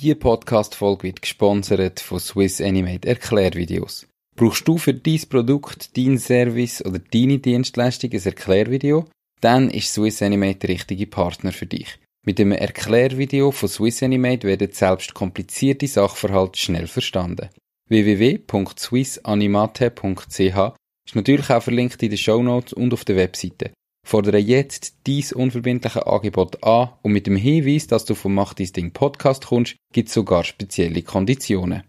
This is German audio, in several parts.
Diese Podcast-Folge wird gesponsert von Swiss Animate Erklärvideos. Brauchst du für dein Produkt, dein Service oder deine Dienstleistung ein Erklärvideo? Dann ist Swiss Animate der richtige Partner für dich. Mit dem Erklärvideo von Swiss Animate werden selbst komplizierte Sachverhalte schnell verstanden. www.swissanimate.ch ist natürlich auch verlinkt in den Show Notes und auf der Webseite. Fordere jetzt dies unverbindliche Angebot an und mit dem Hinweis, dass du vom Mach dein Ding Podcast kommst, gibt es sogar spezielle Konditionen.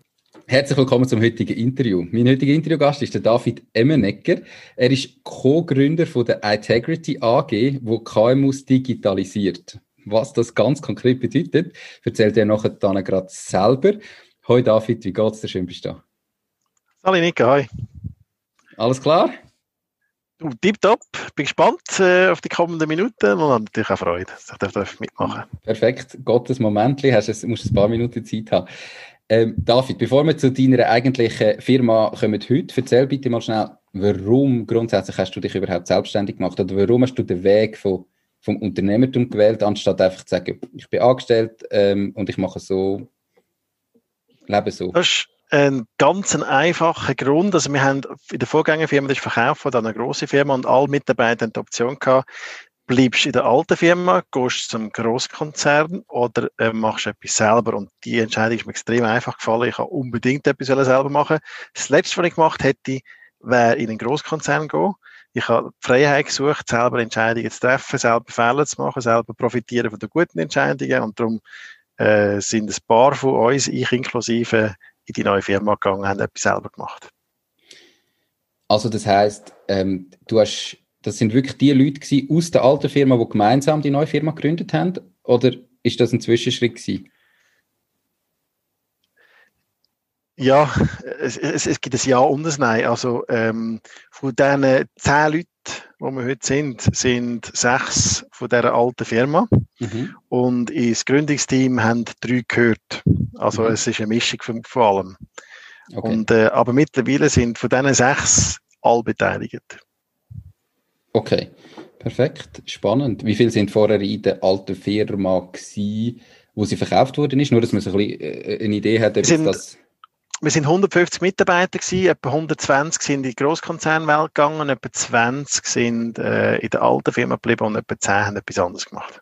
Herzlich willkommen zum heutigen Interview. Mein heutiger Interviewgast ist der David Emmenegger. Er ist Co-Gründer von der Integrity AG, wo KMUs digitalisiert. Was das ganz konkret bedeutet, erzählt er nachher dann gerade selber. Hoi David, wie geht's dir? Schön bist du da. Hallo Nico, hi. Alles klar? Du, tipptopp, bin gespannt äh, auf die kommenden Minuten und habe natürlich auch Freude, dass ich darf mitmachen Perfekt, Gottes Moment, hast, musst ein paar Minuten Zeit haben. Ähm, David, bevor wir zu deiner eigentlichen Firma kommen heute, erzähl bitte mal schnell, warum grundsätzlich hast du dich überhaupt selbstständig gemacht oder warum hast du den Weg von, vom Unternehmertum gewählt, anstatt einfach zu sagen, ich bin angestellt ähm, und ich mache so, lebe so? Das ist ein ganz einfacher Grund. Also wir haben in der Vorgängerfirma, das ist verkauft von einer grossen Firma und alle Mitarbeiter haben die Option gehabt, bleibst in der alten Firma, gehst zum Großkonzern oder äh, machst etwas selber. Und die Entscheidung ist mir extrem einfach gefallen. Ich habe unbedingt etwas selber machen. Das Letzte, was ich gemacht hätte, wäre in einen Großkonzern gehen. Ich habe die Freiheit gesucht, selber Entscheidungen zu treffen, selber Fehler zu machen, selber profitieren von den guten Entscheidungen. Und darum äh, sind ein paar von uns, ich inklusive, in die neue Firma gegangen, haben etwas selber gemacht. Also das heißt, ähm, du hast, das sind wirklich die Leute gewesen aus der alten Firma, die gemeinsam die neue Firma gegründet haben, oder ist das ein Zwischenschritt gewesen? Ja, es, es, es, gibt ein Ja und ein Nein. Also ähm, von diesen zehn Leuten, wo wir heute sind, sind sechs von dieser alten Firma. Mhm. Und ins Gründungsteam haben drei gehört. Also mhm. es ist eine Mischung von, von allem. Okay. Und, äh, aber mittlerweile sind von diesen sechs alle beteiligt. Okay, perfekt, spannend. Wie viele sind vorher in der alten Firma gewesen, wo sie verkauft worden ist? Nur, dass man so ein bisschen äh, eine Idee hat, ob sind, das wir sind 150 Mitarbeiter gewesen, etwa 120 sind in die Großkonzernwelt gegangen, etwa 20 sind äh, in der alten Firma geblieben und etwa 10 haben etwas anderes gemacht.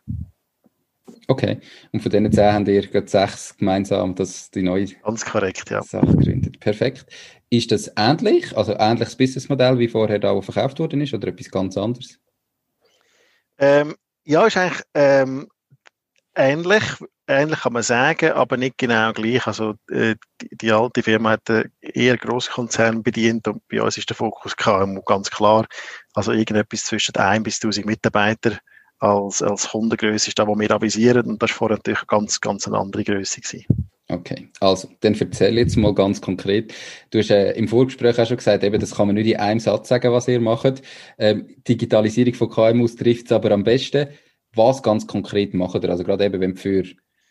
Okay, und von diesen 10 haben ihr gerade 6 gemeinsam das, die neue Ganz korrekt, ja. Sache gegründet. Perfekt. Ist das ähnlich, also ähnliches Businessmodell wie vorher da, wo verkauft worden ist, oder etwas ganz anderes? Ähm, ja, ist eigentlich ähm, ähnlich ähnlich kann man sagen, aber nicht genau gleich. Also äh, die, alte Firma hat äh, eher Großkonzern bedient und bei uns ist der Fokus KMU ganz klar. Also irgendetwas zwischen 1 bis 1000 Mitarbeiter als, als Kundengröße ist da, wo wir avisieren und das war vorher natürlich ganz, ganz eine andere Größe gewesen. Okay, also dann erzähl jetzt mal ganz konkret. Du hast äh, im Vorgespräch auch schon gesagt, eben, das kann man nicht in einem Satz sagen, was ihr macht. Ähm, Digitalisierung von KMUs trifft es aber am besten. Was ganz konkret macht ihr? Also gerade eben, wenn für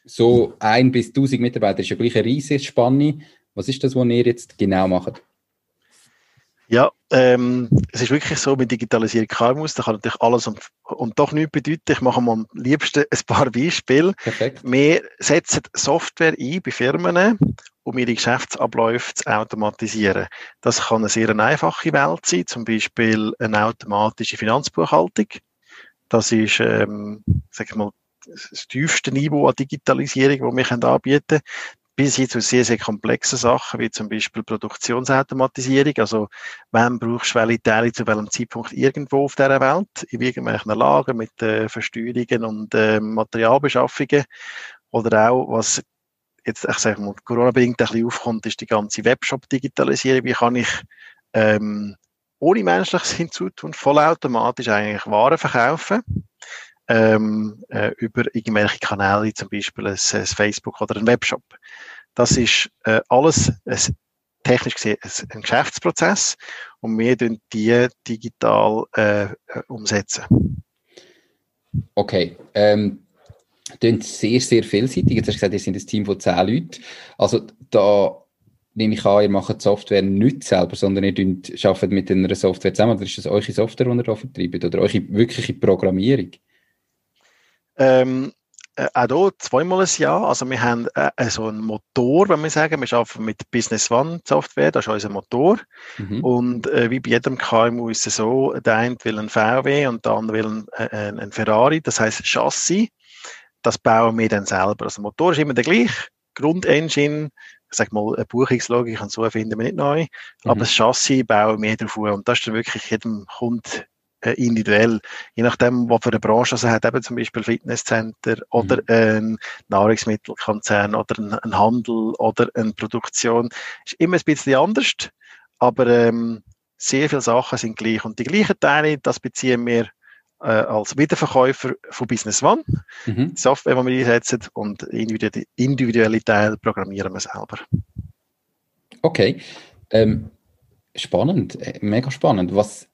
so ein bis 1000 Mitarbeiter ist ja gleich eine riesige Spanne. Was ist das, was ihr jetzt genau macht? Ja, ähm, es ist wirklich so, mit Digitalisierung KMUs, da kann natürlich alles und, und doch nichts bedeuten. Ich mache mal am liebsten ein paar Beispiele. Perfekt. Wir setzen Software ein bei Firmen, um ihre Geschäftsabläufe zu automatisieren. Das kann eine sehr einfache Welt sein, zum Beispiel eine automatische Finanzbuchhaltung. Das ist, ähm, sag ich mal, das tiefste Niveau an Digitalisierung, das wir anbieten können, bis hin zu sehr, sehr komplexen Sachen, wie zum Beispiel Produktionsautomatisierung. Also, wann brauchst du welche Teile zu welchem Zeitpunkt irgendwo auf dieser Welt, in irgendwelchen Lagen mit äh, Versteuerungen und äh, Materialbeschaffungen. Oder auch, was jetzt, ich sage mal, Corona-bedingt ein bisschen aufkommt, ist die ganze Webshop-Digitalisierung. Wie kann ich ähm, ohne menschliches Hinzutun vollautomatisch eigentlich Waren verkaufen? Ähm, äh, über irgendwelche Kanäle, zum Beispiel ein, ein, Facebook oder ein Webshop. Das ist äh, alles ein, technisch gesehen ein Geschäftsprozess und wir tun die digital äh, umsetzen. Okay. Ähm, klingt sehr, sehr vielseitig. Jetzt hast du gesagt, ihr sind ein Team von zehn Leuten. Also da nehme ich an, ihr macht die Software nicht selber, sondern ihr arbeitet mit einer Software zusammen. Oder ist das eure Software, die ihr da vertreibt? Oder eure wirkliche Programmierung? Ähm, äh, auch hier zweimal ein Jahr. Also wir haben äh, so einen Motor, wenn wir sagen, wir arbeiten mit Business One Software, das ist unser Motor. Mhm. Und äh, wie bei jedem KMU ist es so, der eine will ein VW und der andere will ein, äh, ein Ferrari, das heißt Chassis. Das bauen wir dann selber. Also der Motor ist immer der gleiche, Grundengine, ich sag mal, eine Buchungslogik und so finden wir nicht neu. Mhm. Aber das Chassis bauen wir drauf und das ist dann wirklich jedem Kunden äh, individuell. Je nachdem, was für eine Branche er hat, eben zum Beispiel Fitnesscenter oder mhm. ein Nahrungsmittelkonzern oder ein, ein, Handel oder eine Produktion, ist immer ein bisschen anders, aber ähm, sehr viele Sachen sind gleich. Und die gleichen Teile, das beziehen wir äh, als Wiederverkäufer von Business One, mhm. die Software, die wir einsetzen, und individuelle, individuelle Teile programmieren wir selber. Okay. Ähm, spannend, äh, mega spannend. Was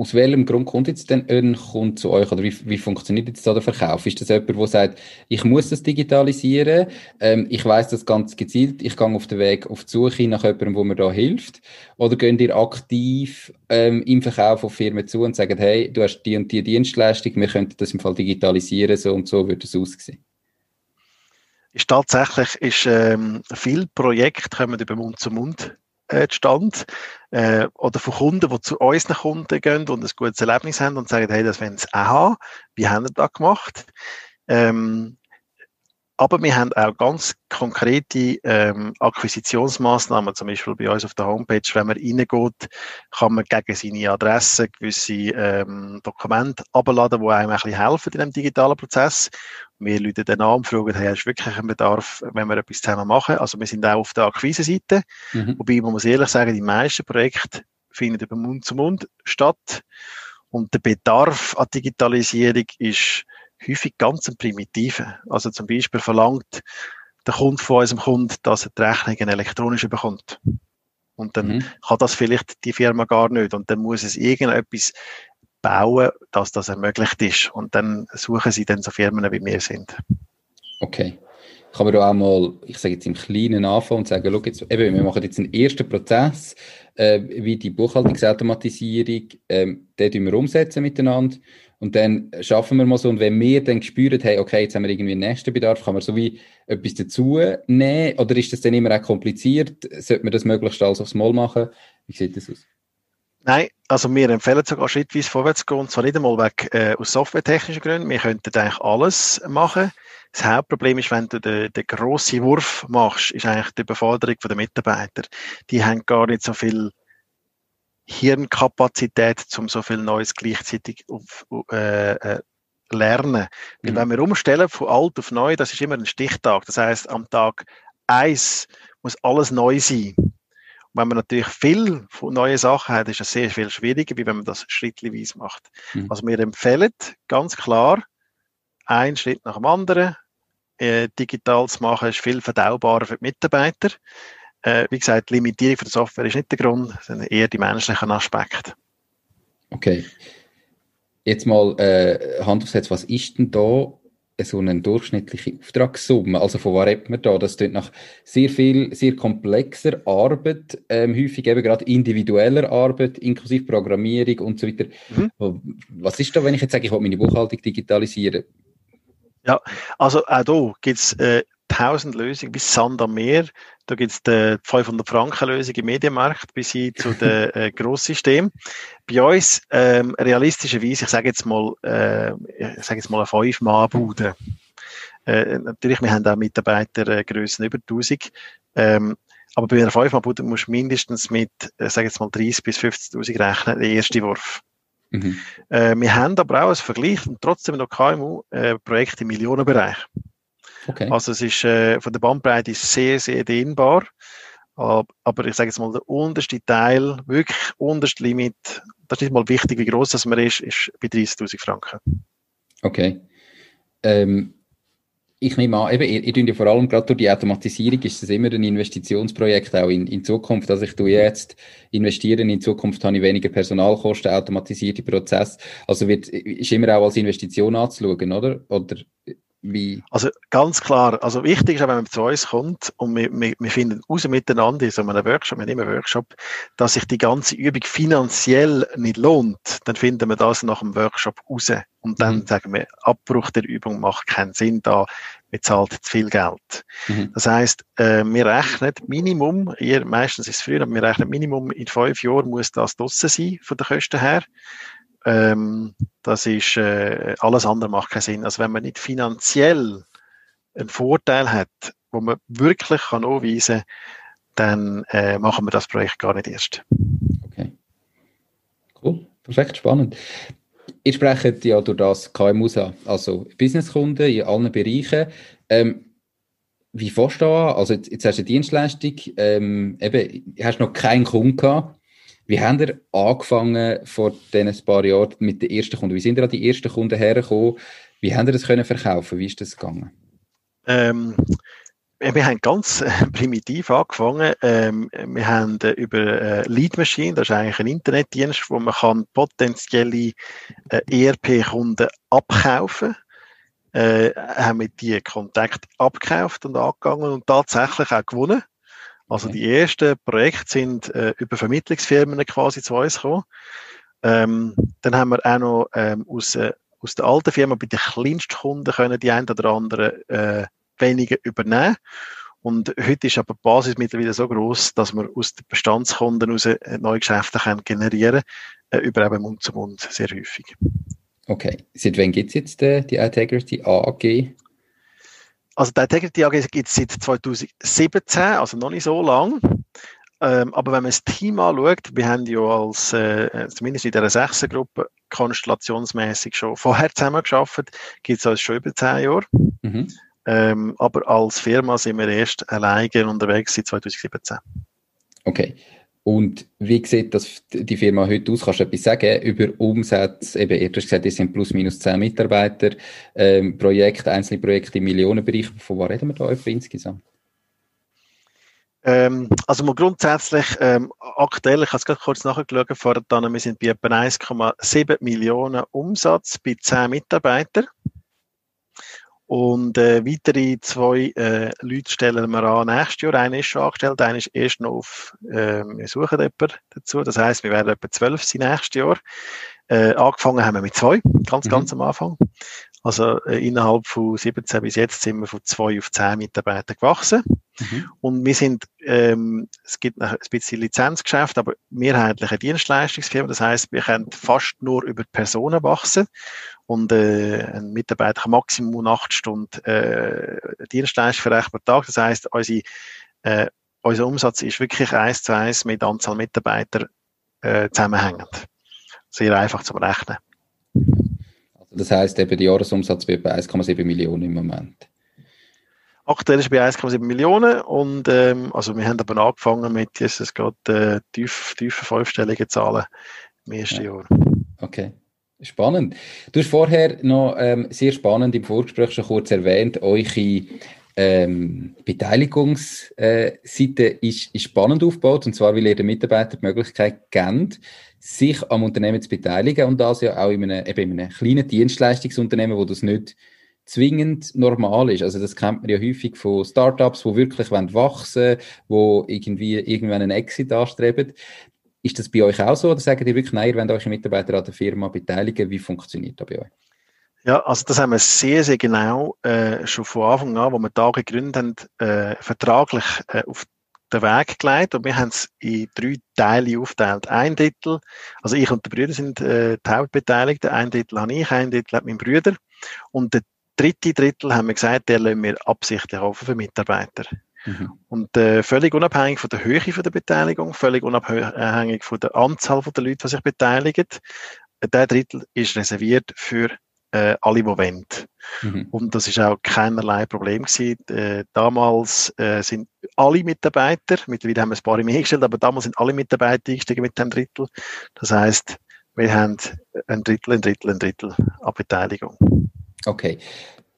aus welchem Grund kommt jetzt denn ein Kunde zu euch oder wie, wie funktioniert jetzt da der Verkauf? Ist das jemand, der sagt, ich muss das digitalisieren, ähm, ich weiß das ganz gezielt, ich gehe auf den Weg auf die Suche nach jemandem, der mir da hilft? Oder gehen ihr aktiv ähm, im Verkauf auf Firmen zu und sagen, hey, du hast die und die Dienstleistung, wir könnten das im Fall digitalisieren, so und so würde es aussehen? Ist tatsächlich ist, ähm, viele Projekte kommen über Mund zu Mund äh, Stand äh, oder von Kunden, die zu unseren Kunden gehen und ein gutes Erlebnis haben und sagen, hey, das wollen sie auch haben. Wie haben wir das gemacht? Ähm, aber wir haben auch ganz konkrete ähm, Akquisitionsmaßnahmen, zum Beispiel bei uns auf der Homepage. Wenn man reingeht, kann man gegen seine Adresse gewisse ähm, Dokumente abladen, die einem ein bisschen helfen in dem digitalen Prozess. Wir Leute dann an und fragen, hey, du wirklich einen Bedarf, wenn wir etwas zusammen machen? Also wir sind auch auf der Akquise-Seite. Mhm. Wobei, man muss ehrlich sagen, die meisten Projekte finden über Mund zu Mund statt. Und der Bedarf an Digitalisierung ist häufig ganz ein primitiver. Also zum Beispiel verlangt der Kunde von unserem Kunden, dass er die Rechnung elektronisch bekommt. Und dann mhm. kann das vielleicht die Firma gar nicht. Und dann muss es irgendetwas bauen, dass das ermöglicht ist. Und dann suchen sie dann so Firmen, wie wir sind. Okay. Kann man da auch mal, ich sage jetzt im Kleinen anfangen und sagen, schau jetzt, eben, wir machen jetzt einen ersten Prozess, äh, wie die Buchhaltungsautomatisierung, ähm, den wir umsetzen miteinander und dann schaffen wir mal so, und wenn wir dann spüren, hey, okay, jetzt haben wir irgendwie einen nächsten Bedarf, kann man so wie etwas dazu nehmen? Oder ist das dann immer auch kompliziert? Sollte man das möglichst alles aufs Mal machen? Wie sieht das aus? Nein, also wir empfehlen sogar schrittweise vorwärts zu gehen, und zwar nicht einmal weg äh, aus softwaretechnischen Gründen. Wir könnten eigentlich alles machen. Das Hauptproblem ist, wenn du den, den grossen Wurf machst, ist eigentlich die Überforderung der Mitarbeiter. Die haben gar nicht so viel Hirnkapazität, um so viel Neues gleichzeitig auf, äh, äh, lernen. Weil mhm. wenn wir umstellen von alt auf neu, das ist immer ein Stichtag. Das heißt, am Tag eins muss alles neu sein. Und wenn man natürlich viel von neuen Sachen hat, ist es sehr viel schwieriger, wie wenn man das schrittweise macht. Mhm. Also wir empfehlen ganz klar, einen Schritt nach dem anderen. Äh, digital zu machen ist viel verdaubarer für die Mitarbeiter. Äh, wie gesagt, die Limitierung von der Software ist nicht der Grund, sondern eher die menschlichen Aspekte. Okay. Jetzt mal äh, Hand aufs Herz, was ist denn da so eine durchschnittliche Auftragssumme? Also von was redet man da? Das tut nach sehr viel, sehr komplexer Arbeit, ähm, häufig eben gerade individueller Arbeit, inklusive Programmierung und so weiter. Mhm. Was ist da, wenn ich jetzt sage, ich will meine Buchhaltung digitalisieren? Ja, also auch hier gibt es äh, tausend Lösungen bis Sand am Meer. Da gibt es die 500 Franken Lösung im Medienmarkt bis hin zu den äh, Grosssystemen. Bei uns ähm, realistischerweise, ich sage jetzt mal, äh, ich sage jetzt mal eine 5 Mann Bude. Äh, natürlich, wir haben auch Mitarbeitergrößen äh, über 1000. Ähm, aber bei einer 5 Mann Bude musst du mindestens mit, äh, sage jetzt mal 30 bis 50.000 rechnen, der erste Wurf. Mhm. Äh, wir haben aber auch als Vergleich und trotzdem noch KMU-Projekte äh, im Millionenbereich. Okay. Also es ist äh, von der Bandbreite sehr, sehr dehnbar. Aber ich sage jetzt mal, der unterste Teil, wirklich unterste Limit, das ist nicht mal wichtig, wie groß das man ist, ist bei 30.000 Franken. Okay. Ähm, ich nehme an, eben, ihr, ihr ja vor allem gerade durch die Automatisierung ist es immer ein Investitionsprojekt auch in, in Zukunft. Also ich tue jetzt investieren, in Zukunft habe ich weniger Personalkosten, automatisierte Prozesse. Also wird, ist immer auch als Investition anzuschauen, oder? Oder wie? Also ganz klar, also wichtig ist, wenn man zu uns kommt und wir, wir, wir finden raus miteinander in so einem Workshop, wir nehmen einen Workshop, dass sich die ganze Übung finanziell nicht lohnt, dann finden wir das nach dem Workshop raus. Und dann mhm. sagen wir, Abbruch der Übung macht keinen Sinn, da bezahlt zu viel Geld. Mhm. Das heißt, äh, wir rechnen Minimum, ihr, meistens ist es früher, aber wir rechnen Minimum in fünf Jahren muss das draussen sein, von den Kosten her. Ähm, das ist, äh, alles andere macht keinen Sinn. Also wenn man nicht finanziell einen Vorteil hat, wo man wirklich kann anweisen kann, dann äh, machen wir das Projekt gar nicht erst. Okay. Cool. Perfekt, spannend. Ihr sprecht ja durch das KMUs an, also Businesskunden in allen Bereichen. Ähm, wie fährst du an? Also jetzt, jetzt hast du eine Dienstleistung, ähm, eben, hast noch keinen Kunden gehabt. Wie habt ihr angefangen vor diesen paar Jahren mit den ersten Kunden? Wie sind ihr die ersten Kunden hergekommen? Wie habt ihr das können verkaufen? Wie ist das gegangen? Ähm, wir haben ganz äh, primitiv angefangen. Ähm, wir haben äh, über äh, Lead Machine, das ist eigentlich ein Internetdienst, wo man kann potenzielle ERP-Kunden abkaufen äh, haben wir die Kontakt abgekauft und angegangen und tatsächlich auch gewonnen. Also okay. die ersten Projekte sind äh, über Vermittlungsfirmen quasi zu uns gekommen. Ähm, dann haben wir auch noch ähm, aus, äh, aus der alten Firma bei den kleinsten Kunden können die einen oder anderen äh, weniger übernehmen. Und heute ist aber die Basis mittlerweile so groß, dass wir aus den Bestandskunden heraus äh, neue Geschäfte können generieren äh, über eben Mund zu Mund sehr häufig. Okay. Seit wann gibt es jetzt äh, die Integrity AG? Also die Integrity AG gibt es seit 2017, also noch nicht so lang. Ähm, aber wenn man das Team anschaut, wir haben ja als, äh, zumindest in dieser Sechser-Gruppe, konstellationsmäßig schon vorher zusammengearbeitet, gibt es uns schon über zehn Jahre. Mhm. Ähm, aber als Firma sind wir erst alleine unterwegs seit 2017. Okay. Und wie sieht das die Firma heute aus? Kannst du etwas sagen über Umsätze? Eben, ihr hast gesagt, ihr sind plus minus zehn Mitarbeiter, ähm, Projekte, einzelne Projekte im Millionenbereich. Von was reden wir da insgesamt? Ähm, also mal grundsätzlich, ähm, aktuell, ich habe es gerade kurz nachgeschaut, vorher wir sind bei etwa 1,7 Millionen Umsatz bei 10 Mitarbeitern. Und äh, weitere zwei äh, Leute stellen wir an nächstes Jahr. Einer ist schon angestellt, einer ist erst noch auf, äh, wir suchen jemanden dazu. Das heißt, wir werden etwa zwölf sein nächstes Jahr. Äh, angefangen haben wir mit zwei, ganz, mhm. ganz am Anfang. Also äh, innerhalb von 17 bis jetzt sind wir von zwei auf zehn Mitarbeiter gewachsen. Mhm. Und wir sind, ähm, es gibt ein bisschen Lizenzgeschäft, aber mehrheitlich eine Dienstleistungsfirma. Das heißt, wir können fast nur über Personen wachsen und äh, ein Mitarbeiter kann Maximum acht Stunden äh, Dienstleistung verrechnen pro Tag. Das heißt, unsere, äh, unser Umsatz ist wirklich eins zu eins mit Anzahl Mitarbeiter äh, zusammenhängend. Sehr einfach zu berechnen. Also das heißt, eben der Jahresumsatz wird bei 1,7 Millionen im Moment. Aktuell ist bei 1,7 Millionen und ähm, also wir haben aber angefangen mit, jetzt es geht äh, tief, tiefe fünfstellige Zahlen im ersten ja. Jahr. Okay. Spannend. Du hast vorher noch ähm, sehr spannend im Vorgespräch schon kurz erwähnt, eure ähm, Beteiligungsseite ist, ist spannend aufgebaut, und zwar, weil ihr den Mitarbeitern die Möglichkeit gebt, sich am Unternehmen zu beteiligen und das ja auch in einem, eben in einem kleinen Dienstleistungsunternehmen, wo das nicht zwingend normal ist. Also das kennt man ja häufig von Startups, wo wirklich wachsen wollen, wo irgendwie irgendwann einen Exit anstreben. Ist das bei euch auch so oder sagt ihr wirklich, nein, ihr wollt eure Mitarbeiter an der Firma beteiligen? Wie funktioniert das bei euch? Ja, also das haben wir sehr, sehr genau äh, schon von Anfang an, wo wir da gegründet haben, äh, vertraglich äh, auf den Weg gelegt und wir haben es in drei Teile aufgeteilt. Ein Drittel, also ich und der Brüder sind äh, die Hauptbeteiligten, ein Drittel habe ich, ein Drittel hat mein Bruder und der dritte Drittel haben wir gesagt, der lassen wir absichtlich offen für Mitarbeiter. Mhm. Und äh, völlig unabhängig von der Höhe von der Beteiligung, völlig unabhängig von der Anzahl der Leute, die sich beteiligen, äh, der Drittel ist reserviert für äh, alle, die wollen. Mhm. Und das ist auch keinerlei Problem gewesen. Äh, damals äh, sind alle Mitarbeiter, mittlerweile haben wir ein paar mehr gestellt, aber damals sind alle Mitarbeiter eingestiegen mit dem Drittel. Das heißt, wir haben ein Drittel, ein Drittel, ein Drittel an Beteiligung. Okay.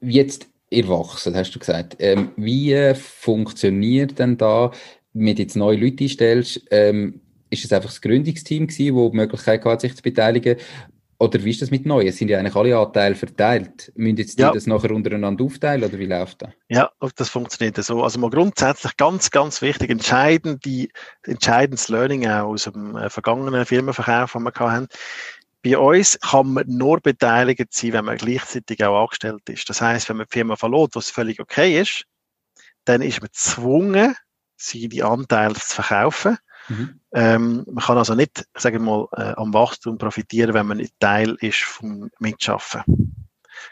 Jetzt erwachsen, hast du gesagt. Ähm, wie funktioniert denn da, wenn du jetzt neue Leute einstellst, ähm, ist es einfach das Gründungsteam gewesen, das die Möglichkeit hat, sich zu beteiligen? Oder wie ist das mit Neuen? Sind ja eigentlich alle Anteile verteilt? Müssen jetzt die ja. das nachher untereinander aufteilen oder wie läuft das? Ja, das funktioniert so. Also mal grundsätzlich ganz, ganz wichtig, entscheidend, die, entscheidendes Learning auch aus dem äh, vergangenen Firmenverkauf, den wir hatten. Bei uns kann man nur beteiligt sein, wenn man gleichzeitig auch angestellt ist. Das heißt, wenn man die Firma verlässt, was völlig okay ist, dann ist man gezwungen, seine Anteile zu verkaufen. Mhm. Ähm, man kann also nicht, sagen wir mal, äh, am Wachstum profitieren, wenn man nicht Teil ist vom Mitschaffen.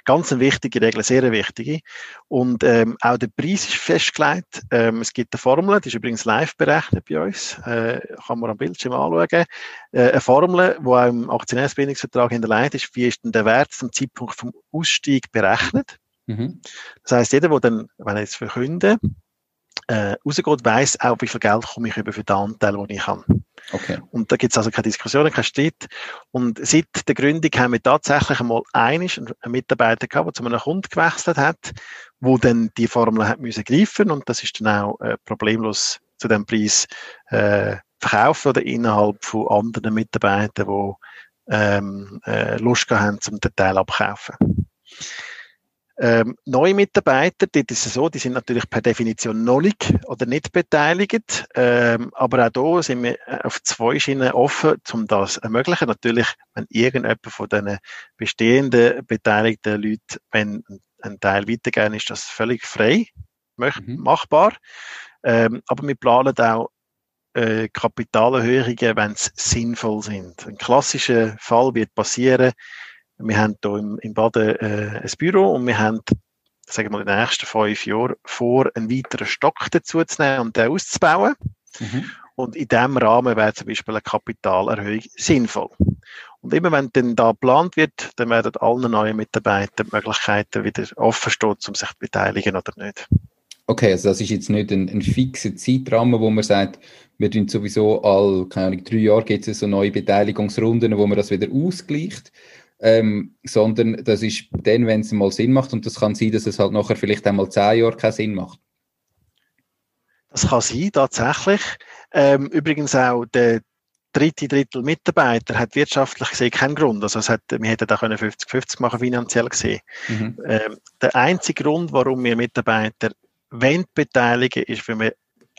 Ganz eine wichtige Regel, sehr eine wichtige. Und ähm, auch der Preis ist festgelegt. Ähm, es gibt eine Formel, die ist übrigens live berechnet bei uns, äh, kann man am Bildschirm anschauen. Äh, eine Formel, die auch im Aktionärsbindungsvertrag hinterlegt ist, wie ist denn der Wert zum Zeitpunkt vom Ausstieg berechnet. Mhm. Das heißt, jeder, der dann, wenn er jetzt verkündet, äh, rausgeht, weiss auch, wie viel Geld komme ich über für den Anteil, den ich habe. Okay. Und da gibt es also keine Diskussionen, kein Streit. Und seit der Gründung haben wir tatsächlich einmal einen Mitarbeiter gehabt, der zu einem Kunden gewechselt hat, wo dann die Formel hat müssen greifen und das ist dann auch äh, problemlos zu dem Preis äh, verkaufen oder innerhalb von anderen Mitarbeitern, die ähm, äh, Lust haben, zum Teil abkaufen. Ähm, neue Mitarbeiter, dort ist es so, die sind natürlich per Definition nicht oder nicht beteiligt. Ähm, aber auch da sind wir äh, auf zwei Schienen offen, um das zu ermöglichen. Natürlich, wenn irgendjemand von den bestehenden beteiligten Leuten, wenn ein Teil weitergehen, ist das völlig frei, mhm. machbar. Ähm, aber wir planen auch äh, Kapitalerhöhungen, wenn es sinnvoll sind. Ein klassischer Fall wird passieren, wir haben hier im, im Baden äh, ein Büro und wir haben, sagen wir mal, in den nächsten fünf Jahren vor, einen weiteren Stock dazu zu nehmen und den auszubauen. Mhm. Und in diesem Rahmen wäre zum Beispiel eine Kapitalerhöhung sinnvoll. Und immer wenn dann da geplant wird, dann werden allen neuen Mitarbeitern die Möglichkeiten wieder offen stehen, um sich zu beteiligen oder nicht. Okay, also das ist jetzt nicht ein, ein fixer Zeitrahmen, wo man sagt, wir tun sowieso all, keine Ahnung, drei Jahre gibt es so neue Beteiligungsrunden, wo man das wieder ausgleicht, ähm, sondern das ist dann, wenn es mal Sinn macht und das kann sein, dass es halt nachher vielleicht einmal zehn Jahre keinen Sinn macht. Das kann sein, tatsächlich. Ähm, übrigens auch der dritte Drittel Mitarbeiter hat wirtschaftlich gesehen keinen Grund. Also es hat, wir hätten da 50-50 machen finanziell gesehen. Mhm. Ähm, der einzige Grund, warum wir Mitarbeiter wenn beteiligen, ist, weil wir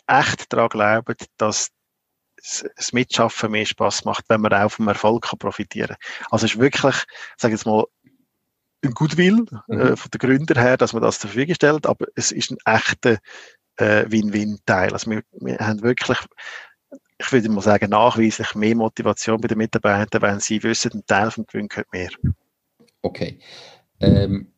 echt daran glauben, dass das Mitschaffen mehr Spaß macht, wenn man auch vom Erfolg kann profitieren kann. Also es ist wirklich, sage jetzt mal, ein Goodwill äh, mhm. von den Gründern her, dass man das zur Verfügung stellt, aber es ist ein echter äh, Win-Win-Teil. Also wir, wir haben wirklich, ich würde mal sagen, nachweislich mehr Motivation bei den Mitarbeitern, wenn sie wissen, ein Teil vom Gewinn gehört mehr. Okay. Ähm,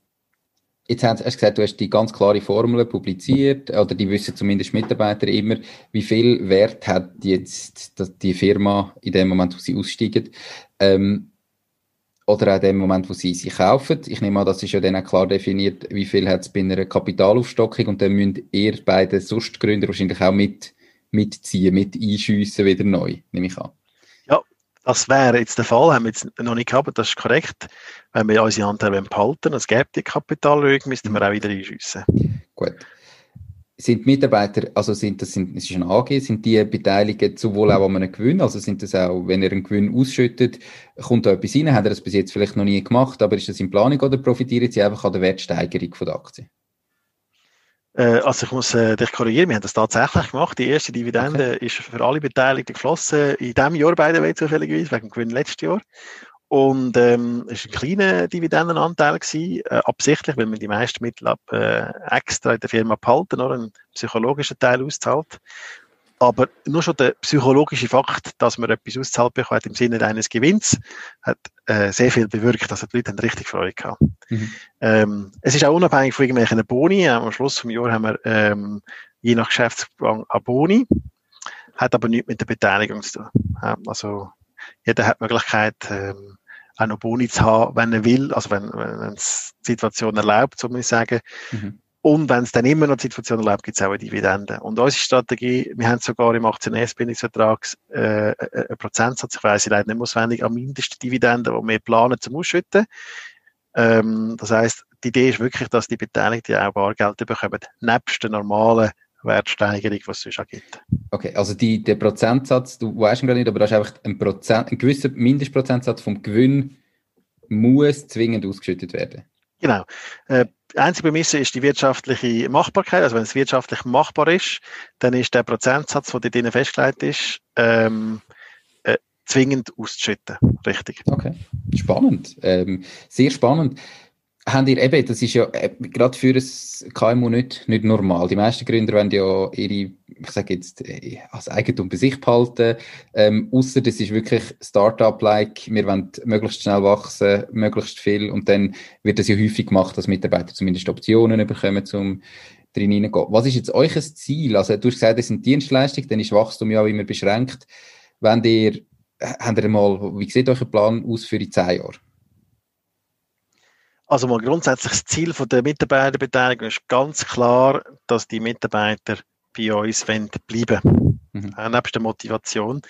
Jetzt hast du gesagt, du hast die ganz klare Formel publiziert, oder die wissen zumindest Mitarbeiter immer, wie viel Wert hat jetzt die Firma in dem Moment, wo sie aussteigen, ähm, oder auch in dem Moment, wo sie sie kaufen. Ich nehme an, das ist ja dann auch klar definiert, wie viel hat es bei einer Kapitalaufstockung und dann müsst ihr beide sonst Gründer wahrscheinlich auch mit, mitziehen, mit einschiessen wieder neu, nehme ich an. Das wäre jetzt der Fall, haben wir jetzt noch nicht gehabt, das ist korrekt. Wenn wir unsere Anteile behalten, es gäbe die Kapitalrüge, müssten wir auch wieder einschiessen. Gut. Sind Mitarbeiter, also sind das, sind, das ist ein AG, sind die beteiligt sowohl auch an einem Gewinn, also sind das auch, wenn ihr einen Gewinn ausschüttet, kommt da etwas rein, hat er das bis jetzt vielleicht noch nie gemacht, aber ist das in Planung oder profitieren sie einfach an der Wertsteigerung von der Aktie? Äh, also ich muss äh, dich korrigieren, wir haben das tatsächlich gemacht. Die erste Dividende okay. ist für alle Beteiligten geflossen, in diesem Jahr beide Way zufälligerweise, wegen dem Gewinn letztes Jahr. Und ähm, es war ein kleiner Dividendenanteil, gewesen, äh, absichtlich, weil man die meisten Mittel ab, äh, extra in der Firma behalten, oder einen psychologischen Teil auszahlt. Aber nur schon der psychologische Fakt, dass man etwas auszahlt bekommt im Sinne eines Gewinns, hat äh, sehr viel bewirkt. Also die Leute haben richtig Freude gehabt. Mhm. Ähm, es ist auch unabhängig von irgendwelchen Boni. Am Schluss des Jahres haben wir ähm, je nach Geschäftsgang eine Boni, hat aber nichts mit der Beteiligung zu tun. Ja, also jeder hat die Möglichkeit, ähm, auch noch Boni zu haben, wenn er will, also wenn, wenn es die Situation erlaubt, so muss ich sagen. Mhm. Und wenn es dann immer noch die Situation erlaubt, gibt es auch eine Dividende. Und unsere Strategie, wir haben sogar im Aktionärsbindungsvertrag äh, äh, einen Prozentsatz, ich weiss leider nicht auswendig, am mindesten Dividende, die wir planen zum Ausschütten. Ähm, das heißt, die Idee ist wirklich, dass die Beteiligten auch Bargeld bekommen, nebst der normalen Wertsteigerung, die es sonst auch gibt. Okay, also die, der Prozentsatz, du weißt ihn gerade nicht, aber das ist einfach ein, Prozent, ein gewisser Mindestprozentsatz vom Gewinn muss zwingend ausgeschüttet werden. Genau. Äh, einzige Bemessung ist die wirtschaftliche Machbarkeit. Also wenn es wirtschaftlich machbar ist, dann ist der Prozentsatz, der dort festgelegt ist, ähm, äh, zwingend auszuschütten. Richtig. Okay, spannend. Ähm, sehr spannend. Habt ihr eben, das ist ja äh, gerade für ein KMU nicht, nicht normal. Die meisten Gründer wollen ja ihre, ich sage jetzt, äh, als Eigentum bei sich behalten. Ähm, Außer das ist wirklich Startup-like. Wir wollen möglichst schnell wachsen, möglichst viel. Und dann wird das ja häufig gemacht, dass Mitarbeiter zumindest Optionen bekommen, um drin hineingehen. Was ist jetzt euch Ziel? Also, du hast gesagt, das sind Dienstleistungen, dann ist Wachstum ja auch immer beschränkt. Wenn ihr, habt ihr mal, wie sieht euer Plan aus für die zehn Jahre? Also mal grundsätzlich das Ziel von der Mitarbeiterbeteiligung ist ganz klar, dass die Mitarbeiter bei uns wollen bleiben mhm. äh, nebst der Motivation.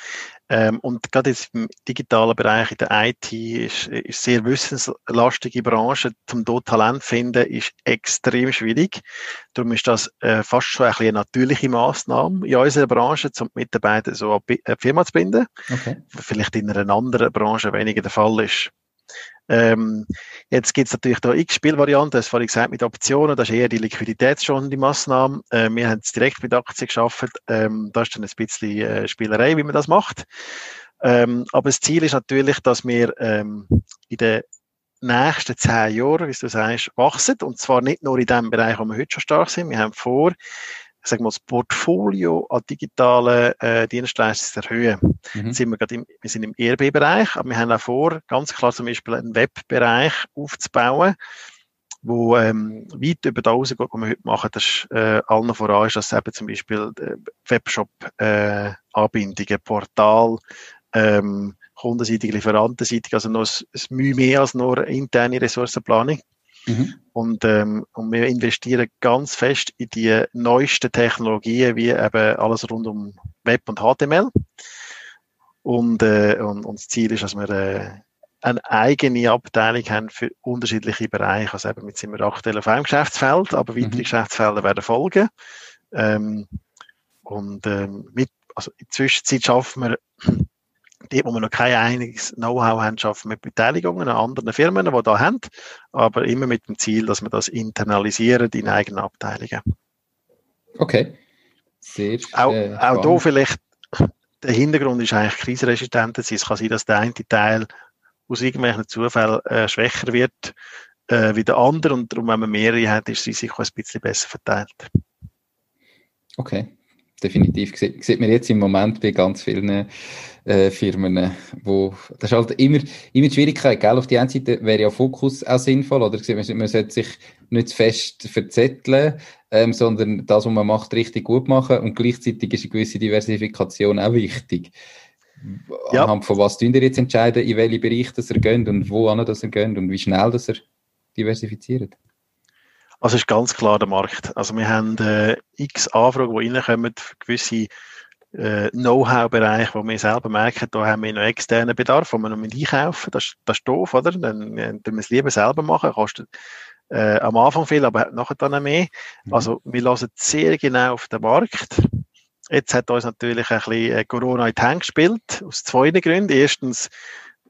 Ähm, und gerade jetzt im digitalen Bereich, in der IT, ist, ist sehr wissenslastige Branche. Zum dort Talent finden, ist extrem schwierig. Darum ist das äh, fast schon ein eine natürliche Maßnahme in unserer Branche, um die Mitarbeiter so an die Firma zu binden. Okay. Vielleicht in einer anderen Branche weniger der Fall ist. Ähm, jetzt gibt es natürlich da x Spielvarianten, das vorhin gesagt mit Optionen, das ist eher die liquiditätsschonende Massnahme. Äh, wir haben es direkt mit Aktien geschafft, ähm, da ist dann ein bisschen äh, Spielerei, wie man das macht. Ähm, aber das Ziel ist natürlich, dass wir ähm, in den nächsten zehn Jahren, wie du sagst, wachsen. Und zwar nicht nur in dem Bereich, wo wir heute schon stark sind. Wir haben vor, sagen wir, das Portfolio an digitalen äh, Dienstleistungen zu erhöhen. Mhm. Sind wir, gerade im, wir sind im ERB-Bereich, aber wir haben auch vor, ganz klar zum Beispiel einen Webbereich aufzubauen, wo ähm, weit über das rausgeht, was wir heute machen. Das ist äh, allen voran ist, dass eben zum Beispiel äh, Webshop-Anbindungen, äh, Portal, ähm, kundenseitig, lieferantenseitig, also noch ein, ein Mühe mehr als nur interne Ressourcenplanung. Mhm. Und, ähm, und wir investieren ganz fest in die neuesten Technologien, wie eben alles rund um Web und HTML. Und, äh, und, und das Ziel ist, dass wir äh, eine eigene Abteilung haben für unterschiedliche Bereiche. Also eben, jetzt sind wir aktuell auf einem Geschäftsfeld, aber weitere mhm. Geschäftsfelder werden folgen. Ähm, und ähm, mit, also in der Zwischenzeit schaffen wir dort, wo wir noch kein einiges Know-how haben, schaffen wir Beteiligungen an anderen Firmen, die da haben, aber immer mit dem Ziel, dass wir das internalisieren in eigenen Abteilungen. Okay. Sehr auch, äh, auch da vielleicht, der Hintergrund ist eigentlich krisenresistent. Es kann sein, dass der eine Teil aus irgendwelchen Zufällen äh, schwächer wird äh, wie der andere und darum, wenn man mehrere hat, ist das Risiko ein bisschen besser verteilt. Okay, definitiv. Sieht, sieht man jetzt im Moment bei ganz vielen äh, Firmen, wo, das ist halt immer, immer die Schwierigkeit, gell? Auf die einen Seite wäre ja Fokus auch sinnvoll, oder? Man, man sollte sich nicht zu fest verzetteln, ähm, sondern das, was man macht, richtig gut machen und gleichzeitig ist eine gewisse Diversifikation auch wichtig. Ja. Anhand von was tun ihr jetzt entscheiden, in welche Bereiche das er geht und wo an das er geht und wie schnell das er diversifiziert? Also ist ganz klar der Markt. Also wir haben äh, x Anfragen, die reinkommen für gewisse äh, Know-how-Bereich, wo wir selber merken, da haben wir noch externen Bedarf, wo wir noch mit einkaufen. Das, das ist doof, oder? Dann, dann tun wir es lieber selber machen. Kostet äh, am Anfang viel, aber nachher dann mehr. Mhm. Also wir lassen sehr genau auf den Markt. Jetzt hat uns natürlich ein bisschen äh, Corona in die Hände gespielt, aus zwei Gründen. Erstens,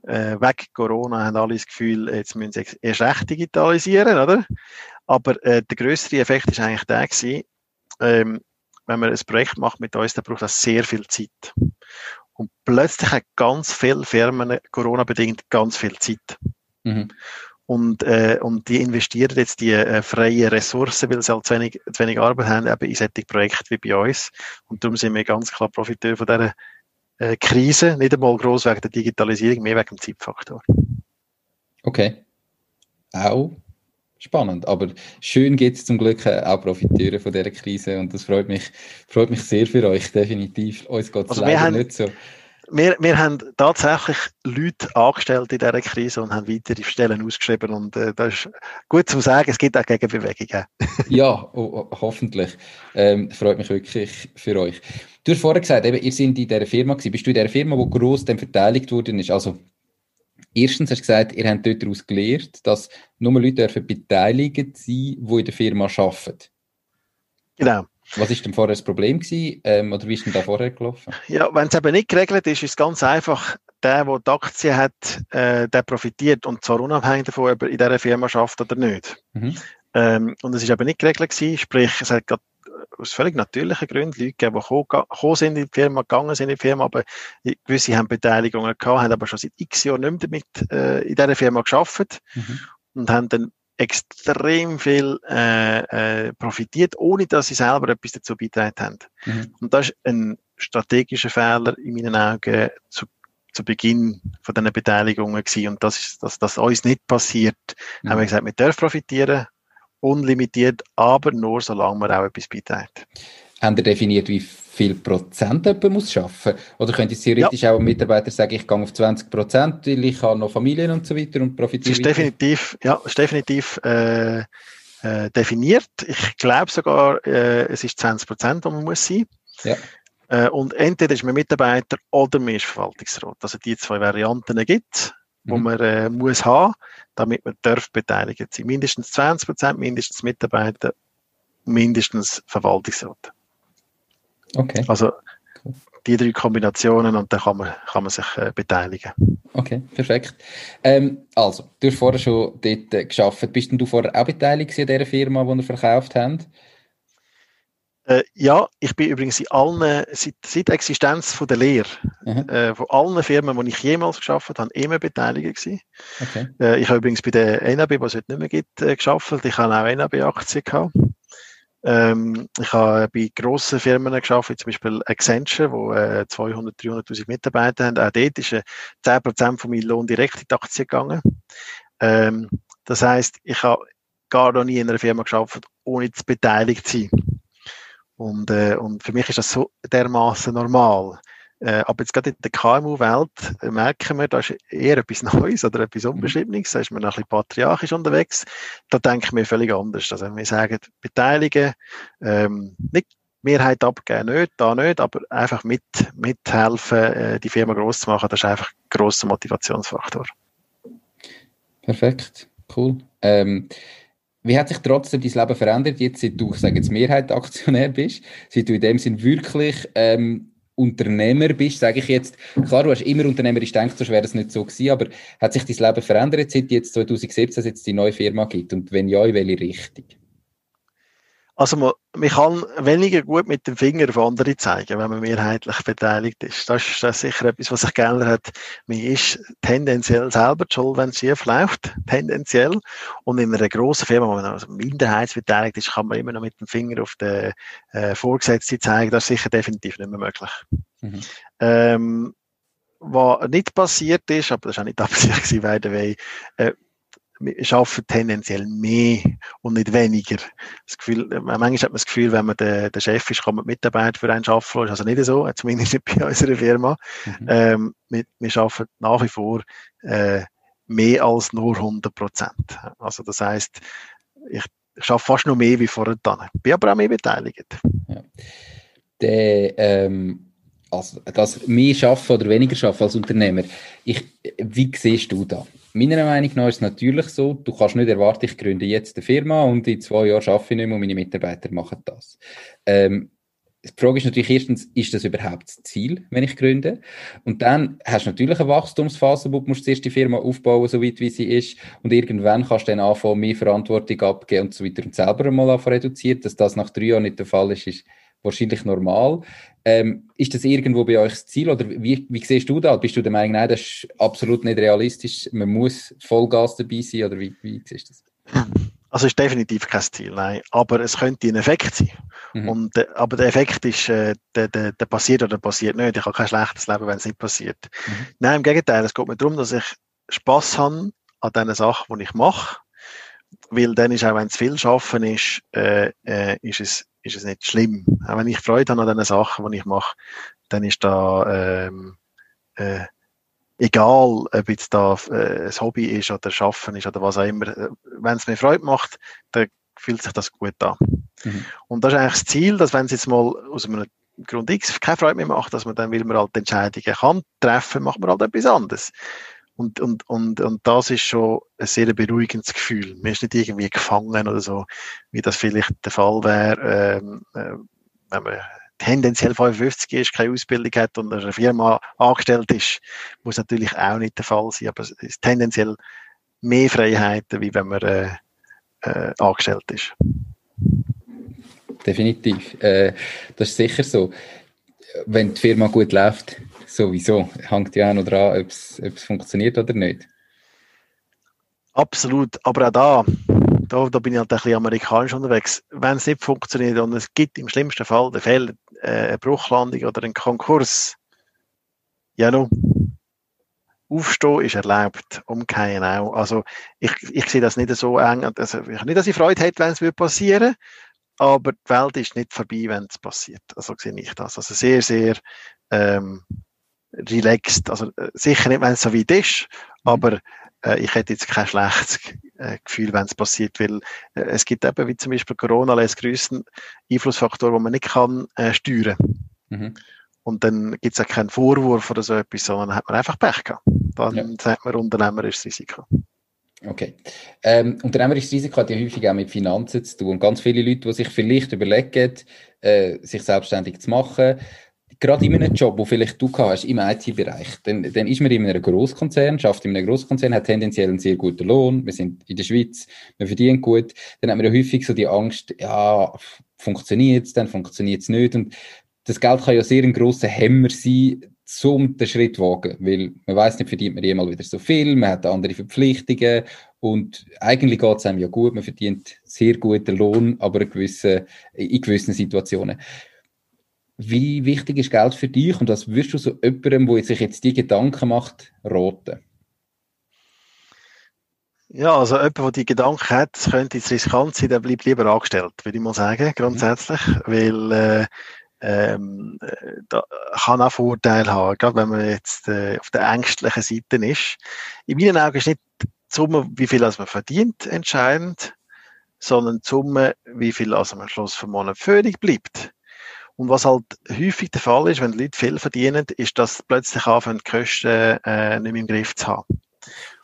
äh, weg Corona haben alle das Gefühl, jetzt müssen sie erst recht digitalisieren, oder? Aber äh, der größere Effekt ist eigentlich der gewesen, ähm, wenn man ein Projekt macht mit uns, dann braucht das sehr viel Zeit. Und plötzlich haben ganz viele Firmen Corona-bedingt ganz viel Zeit. Mhm. Und, äh, und die investieren jetzt die äh, freien Ressourcen, weil sie halt zu wenig, zu wenig Arbeit haben, eben in solche Projekte wie bei uns. Und darum sind wir ganz klar Profiteur von dieser äh, Krise. Nicht einmal groß wegen der Digitalisierung, mehr wegen dem Zeitfaktor. Okay. Auch spannend. Aber schön gibt es zum Glück auch Profiteure von dieser Krise und das freut mich, freut mich sehr für euch, definitiv. Uns geht es also leider nicht so. wir, wir haben tatsächlich Leute angestellt in dieser Krise und haben weitere Stellen ausgeschrieben und äh, das ist gut zu sagen, es gibt auch Gegenbewegungen. ja, oh, oh, hoffentlich. Ähm, freut mich wirklich für euch. Du hast vorher gesagt, eben, ihr seid in dieser Firma gewesen. Bist du in dieser Firma, die gross dann verteidigt worden ist? Also, erstens hast du gesagt, ihr habt dort daraus gelernt, dass nur Leute dürfen beteiligt sein, die in der Firma arbeiten. Genau. Was ist denn vorher das Problem gewesen, ähm, oder wie ist denn da vorher gelaufen? Ja, wenn es eben nicht geregelt ist, ist es ganz einfach, der, der die Aktie hat, äh, der profitiert und zwar unabhängig davon, ob er in dieser Firma schafft oder nicht. Mhm. Ähm, und es ist eben nicht geregelt gewesen, sprich, es hat gerade aus völlig natürlichen Gründen Leute gegeben, die gekommen sind in die Firma, gegangen sind in die Firma, aber gewisse haben Beteiligungen gehabt, haben aber schon seit x Jahren nicht mehr damit äh, in dieser Firma geschafft mhm. und haben dann extrem viel äh, äh, profitiert, ohne dass sie selber etwas dazu beitragen haben. Mhm. Und das ist ein strategischer Fehler in meinen Augen zu, zu Beginn von diesen Beteiligungen gewesen. Und das ist, dass das uns nicht passiert, mhm. haben wir gesagt, wir dürfen profitieren, unlimitiert, aber nur solange man auch etwas beiträgt. Haben ihr definiert, wie viel Prozent jemand muss arbeiten? Oder könnte theoretisch ja. auch ein Mitarbeiter sagen, ich gehe auf 20 Prozent, weil ich habe noch Familien und so weiter und profitiere? Es ist definitiv, ja, ist definitiv äh, äh, definiert. Ich glaube sogar, äh, es ist 20 Prozent, wo man muss sein. Ja. Äh, und entweder ist man Mitarbeiter oder man ist Verwaltungsrat. Also die zwei Varianten gibt wo mhm. man äh, muss haben, damit man darf beteiligt sein. Mindestens 20 Prozent, mindestens Mitarbeiter, mindestens Verwaltungsrat. Okay. Also die drei Kombinationen und dann kann man, kann man sich äh, beteiligen. Okay, perfekt. Ähm, also, du hast vorher schon dort äh, geschafft. Bist denn du vorher auch beteiligt an dieser Firma, die ihr verkauft habt? Äh, ja, ich bin übrigens in allen, seit, seit Existenz von der Lehre, mhm. äh, von allen Firmen, die ich jemals geschafft habe, immer beteiligt gewesen. Okay. Äh, ich habe übrigens bei der NAB, was es heute nicht mehr gibt, äh, geschafft. Ich habe auch NAB-Aktien gehabt. Ähm, ich habe bei grossen Firmen geschafft, wie zum Beispiel Accenture, wo äh, 200, 300.000 Mitarbeiter haben. Auch dort ist äh, 10% von meinem Lohn direkt in die Aktie gegangen. Ähm, das heißt, ich habe gar noch nie in einer Firma geschafft, ohne zu beteiligt zu sein. Und, äh, und für mich ist das so dermaßen normal. Äh, aber jetzt gerade in der KMU-Welt äh, merken wir, da ist eher etwas Neues oder etwas mhm. Unbeschriebenes. Da ist man ein bisschen patriarchisch unterwegs. Da denken wir völlig anders. Also wir sagen, beteiligen, ähm, nicht Mehrheit abgeben, nicht, da nicht, aber einfach mit, mithelfen, äh, die Firma groß zu machen, das ist einfach ein grosser Motivationsfaktor. Perfekt, cool. Ähm, wie hat sich trotzdem dein Leben verändert, jetzt, seit du, ich sage jetzt, Mehrheit Aktionär bist, seit du in dem Sinn wirklich ähm, Unternehmer bist, sage ich jetzt, klar, du hast immer unternehmerisch gedacht, so wäre das nicht so gewesen, aber hat sich dein Leben verändert, seit jetzt 2017 es jetzt die neue Firma gibt? Und wenn ja, in welche Richtung? Also man, man kann weniger gut mit dem Finger auf andere zeigen, wenn man mehrheitlich beteiligt ist. Das ist, das sicher etwas, was sich geändert hat. Man ist tendenziell selber schuld, wenn es schief läuft, tendenziell. Und in einer grossen Firma, wo man also minderheitsbeteiligt ist, kann man immer noch mit dem Finger auf den äh, Vorgesetzten zeigen. Das ist sicher definitiv nicht mehr möglich. Mhm. Ähm, was nicht passiert ist, aber das war auch nicht Absicht gewesen, by the way, äh, arbeiten tendenziell mehr und nicht weniger. Das Gefühl, manchmal hat man das Gefühl, wenn man der, der Chef ist, kann man Mitarbeiter für einen arbeiten. Das ist also nicht so, zumindest nicht bei unserer Firma. Mhm. Ähm, wir, wir arbeiten nach wie vor äh, mehr als nur 100 Prozent. Also das heißt, ich, ich arbeite fast noch mehr wie vorher. Bin aber auch mehr beteiligt. Ja. Der, ähm also das mehr schaffen oder weniger schaffen als Unternehmer. Ich, wie siehst du das? Meiner Meinung nach ist es natürlich so, du kannst nicht erwarten, ich gründe jetzt eine Firma und in zwei Jahren arbeite ich nicht mehr und meine Mitarbeiter machen das. Ähm, die Frage ist natürlich erstens, ist das überhaupt das Ziel, wenn ich gründe? Und dann hast du natürlich eine Wachstumsphase, wo du musst zuerst die Firma aufbauen, so weit wie sie ist. Und irgendwann kannst du dann anfangen, mehr Verantwortung abgeben und so weiter und selber einmal reduzieren. Dass das nach drei Jahren nicht der Fall ist, ist wahrscheinlich normal. Ähm, ist das irgendwo bei euch das Ziel oder wie, wie siehst du das? Bist du der Meinung, nein, das ist absolut nicht realistisch, man muss Vollgas dabei sein oder wie, wie siehst du das? Also ist definitiv kein Ziel, nein. Aber es könnte ein Effekt sein. Mhm. Und, äh, aber der Effekt ist, äh, der, der, der passiert oder passiert nicht. Ich habe kein schlechtes Leben, wenn es nicht passiert. Mhm. Nein, im Gegenteil, es geht mir darum, dass ich Spaß habe an den Sachen, die ich mache. Weil dann ist auch, wenn es viel Schaffen ist, äh, äh, ist es ist es nicht schlimm. Auch wenn ich Freude habe an den Sachen, die ich mache, dann ist da, ähm, äh, egal, ob jetzt da äh, ein Hobby ist oder Schaffen ist oder was auch immer, äh, wenn es mir Freude macht, dann fühlt sich das gut an. Mhm. Und das ist eigentlich das Ziel, dass wenn es jetzt mal aus einem Grund X keine Freude mehr macht, dass man dann, weil man halt Entscheidungen kann treffen, macht man halt etwas anderes. Und, und, und, und das ist schon ein sehr beruhigendes Gefühl. Man ist nicht irgendwie gefangen oder so, wie das vielleicht der Fall wäre, ähm, äh, wenn man tendenziell 55 ist, keine Ausbildung hat und in einer Firma angestellt ist, muss natürlich auch nicht der Fall sein, aber es ist tendenziell mehr Freiheiten, wie wenn man äh, äh, angestellt ist. Definitiv. Äh, das ist sicher so. Wenn die Firma gut läuft, sowieso, hängt ja auch noch dran, ob es funktioniert oder nicht. Absolut, aber auch da, da, da bin ich halt ein bisschen amerikanisch unterwegs. Wenn es nicht funktioniert und es gibt im schlimmsten Fall den Fall äh, eine Bruchlandung oder einen Konkurs, ja, no, Aufstehen ist erlaubt, umkehren auch. Also ich, ich sehe das nicht so eng. Also, nicht, dass ich Freude hätte, wenn es passieren würde, aber die Welt ist nicht vorbei, wenn es passiert. Also sehe ich das. Also sehr, sehr ähm, relaxed. Also äh, sicher nicht, wenn es so weit ist, aber äh, ich hätte jetzt kein schlechtes äh, Gefühl, wenn es passiert, weil äh, es gibt eben, wie zum Beispiel Corona, als größten Einflussfaktor, den man nicht kann äh, steuern. Mhm. Und dann gibt es auch keinen Vorwurf oder so etwas, sondern hat man einfach Pech gehabt. Dann ja. sagt man unternehmerisches Risiko. Okay. Ähm, unternehmerisches Risiko hat ja häufig auch mit Finanzen zu tun. Und ganz viele Leute, die sich vielleicht überlegen, äh, sich selbstständig zu machen, gerade in einem Job, wo vielleicht du hast, im IT-Bereich, dann, dann ist man in einem Großkonzern, schafft in einem Großkonzern, hat tendenziell einen sehr guten Lohn, wir sind in der Schweiz, wir verdienen gut, dann hat man ja häufig so die Angst, ja, funktioniert es, dann funktioniert es nicht und das Geld kann ja sehr ein grosser Hämmer sein, um den Schritt wagen, weil man weiß nicht, verdient man jemals wieder so viel, man hat andere Verpflichtungen und eigentlich geht es einem ja gut, man verdient sehr guten Lohn, aber in gewissen, in gewissen Situationen. Wie wichtig ist Geld für dich und was würdest du so jemandem, der sich jetzt die Gedanken macht, raten? Ja, also jemand, der die Gedanken hat, es könnte jetzt riskant sein, der bleibt lieber angestellt, würde ich mal sagen, grundsätzlich, mhm. weil äh, ähm, da kann auch Vorteile haben, gerade wenn man jetzt äh, auf der ängstlichen Seite ist. In meinen Augen ist nicht die Summe, wie viel man verdient, entscheidend, sondern die Summe, wie viel also am Schluss vom Monat völlig bleibt. Und was halt häufig der Fall ist, wenn die Leute viel verdienen, ist, dass sie plötzlich anfangen, die Kosten äh, nicht mehr im Griff zu haben.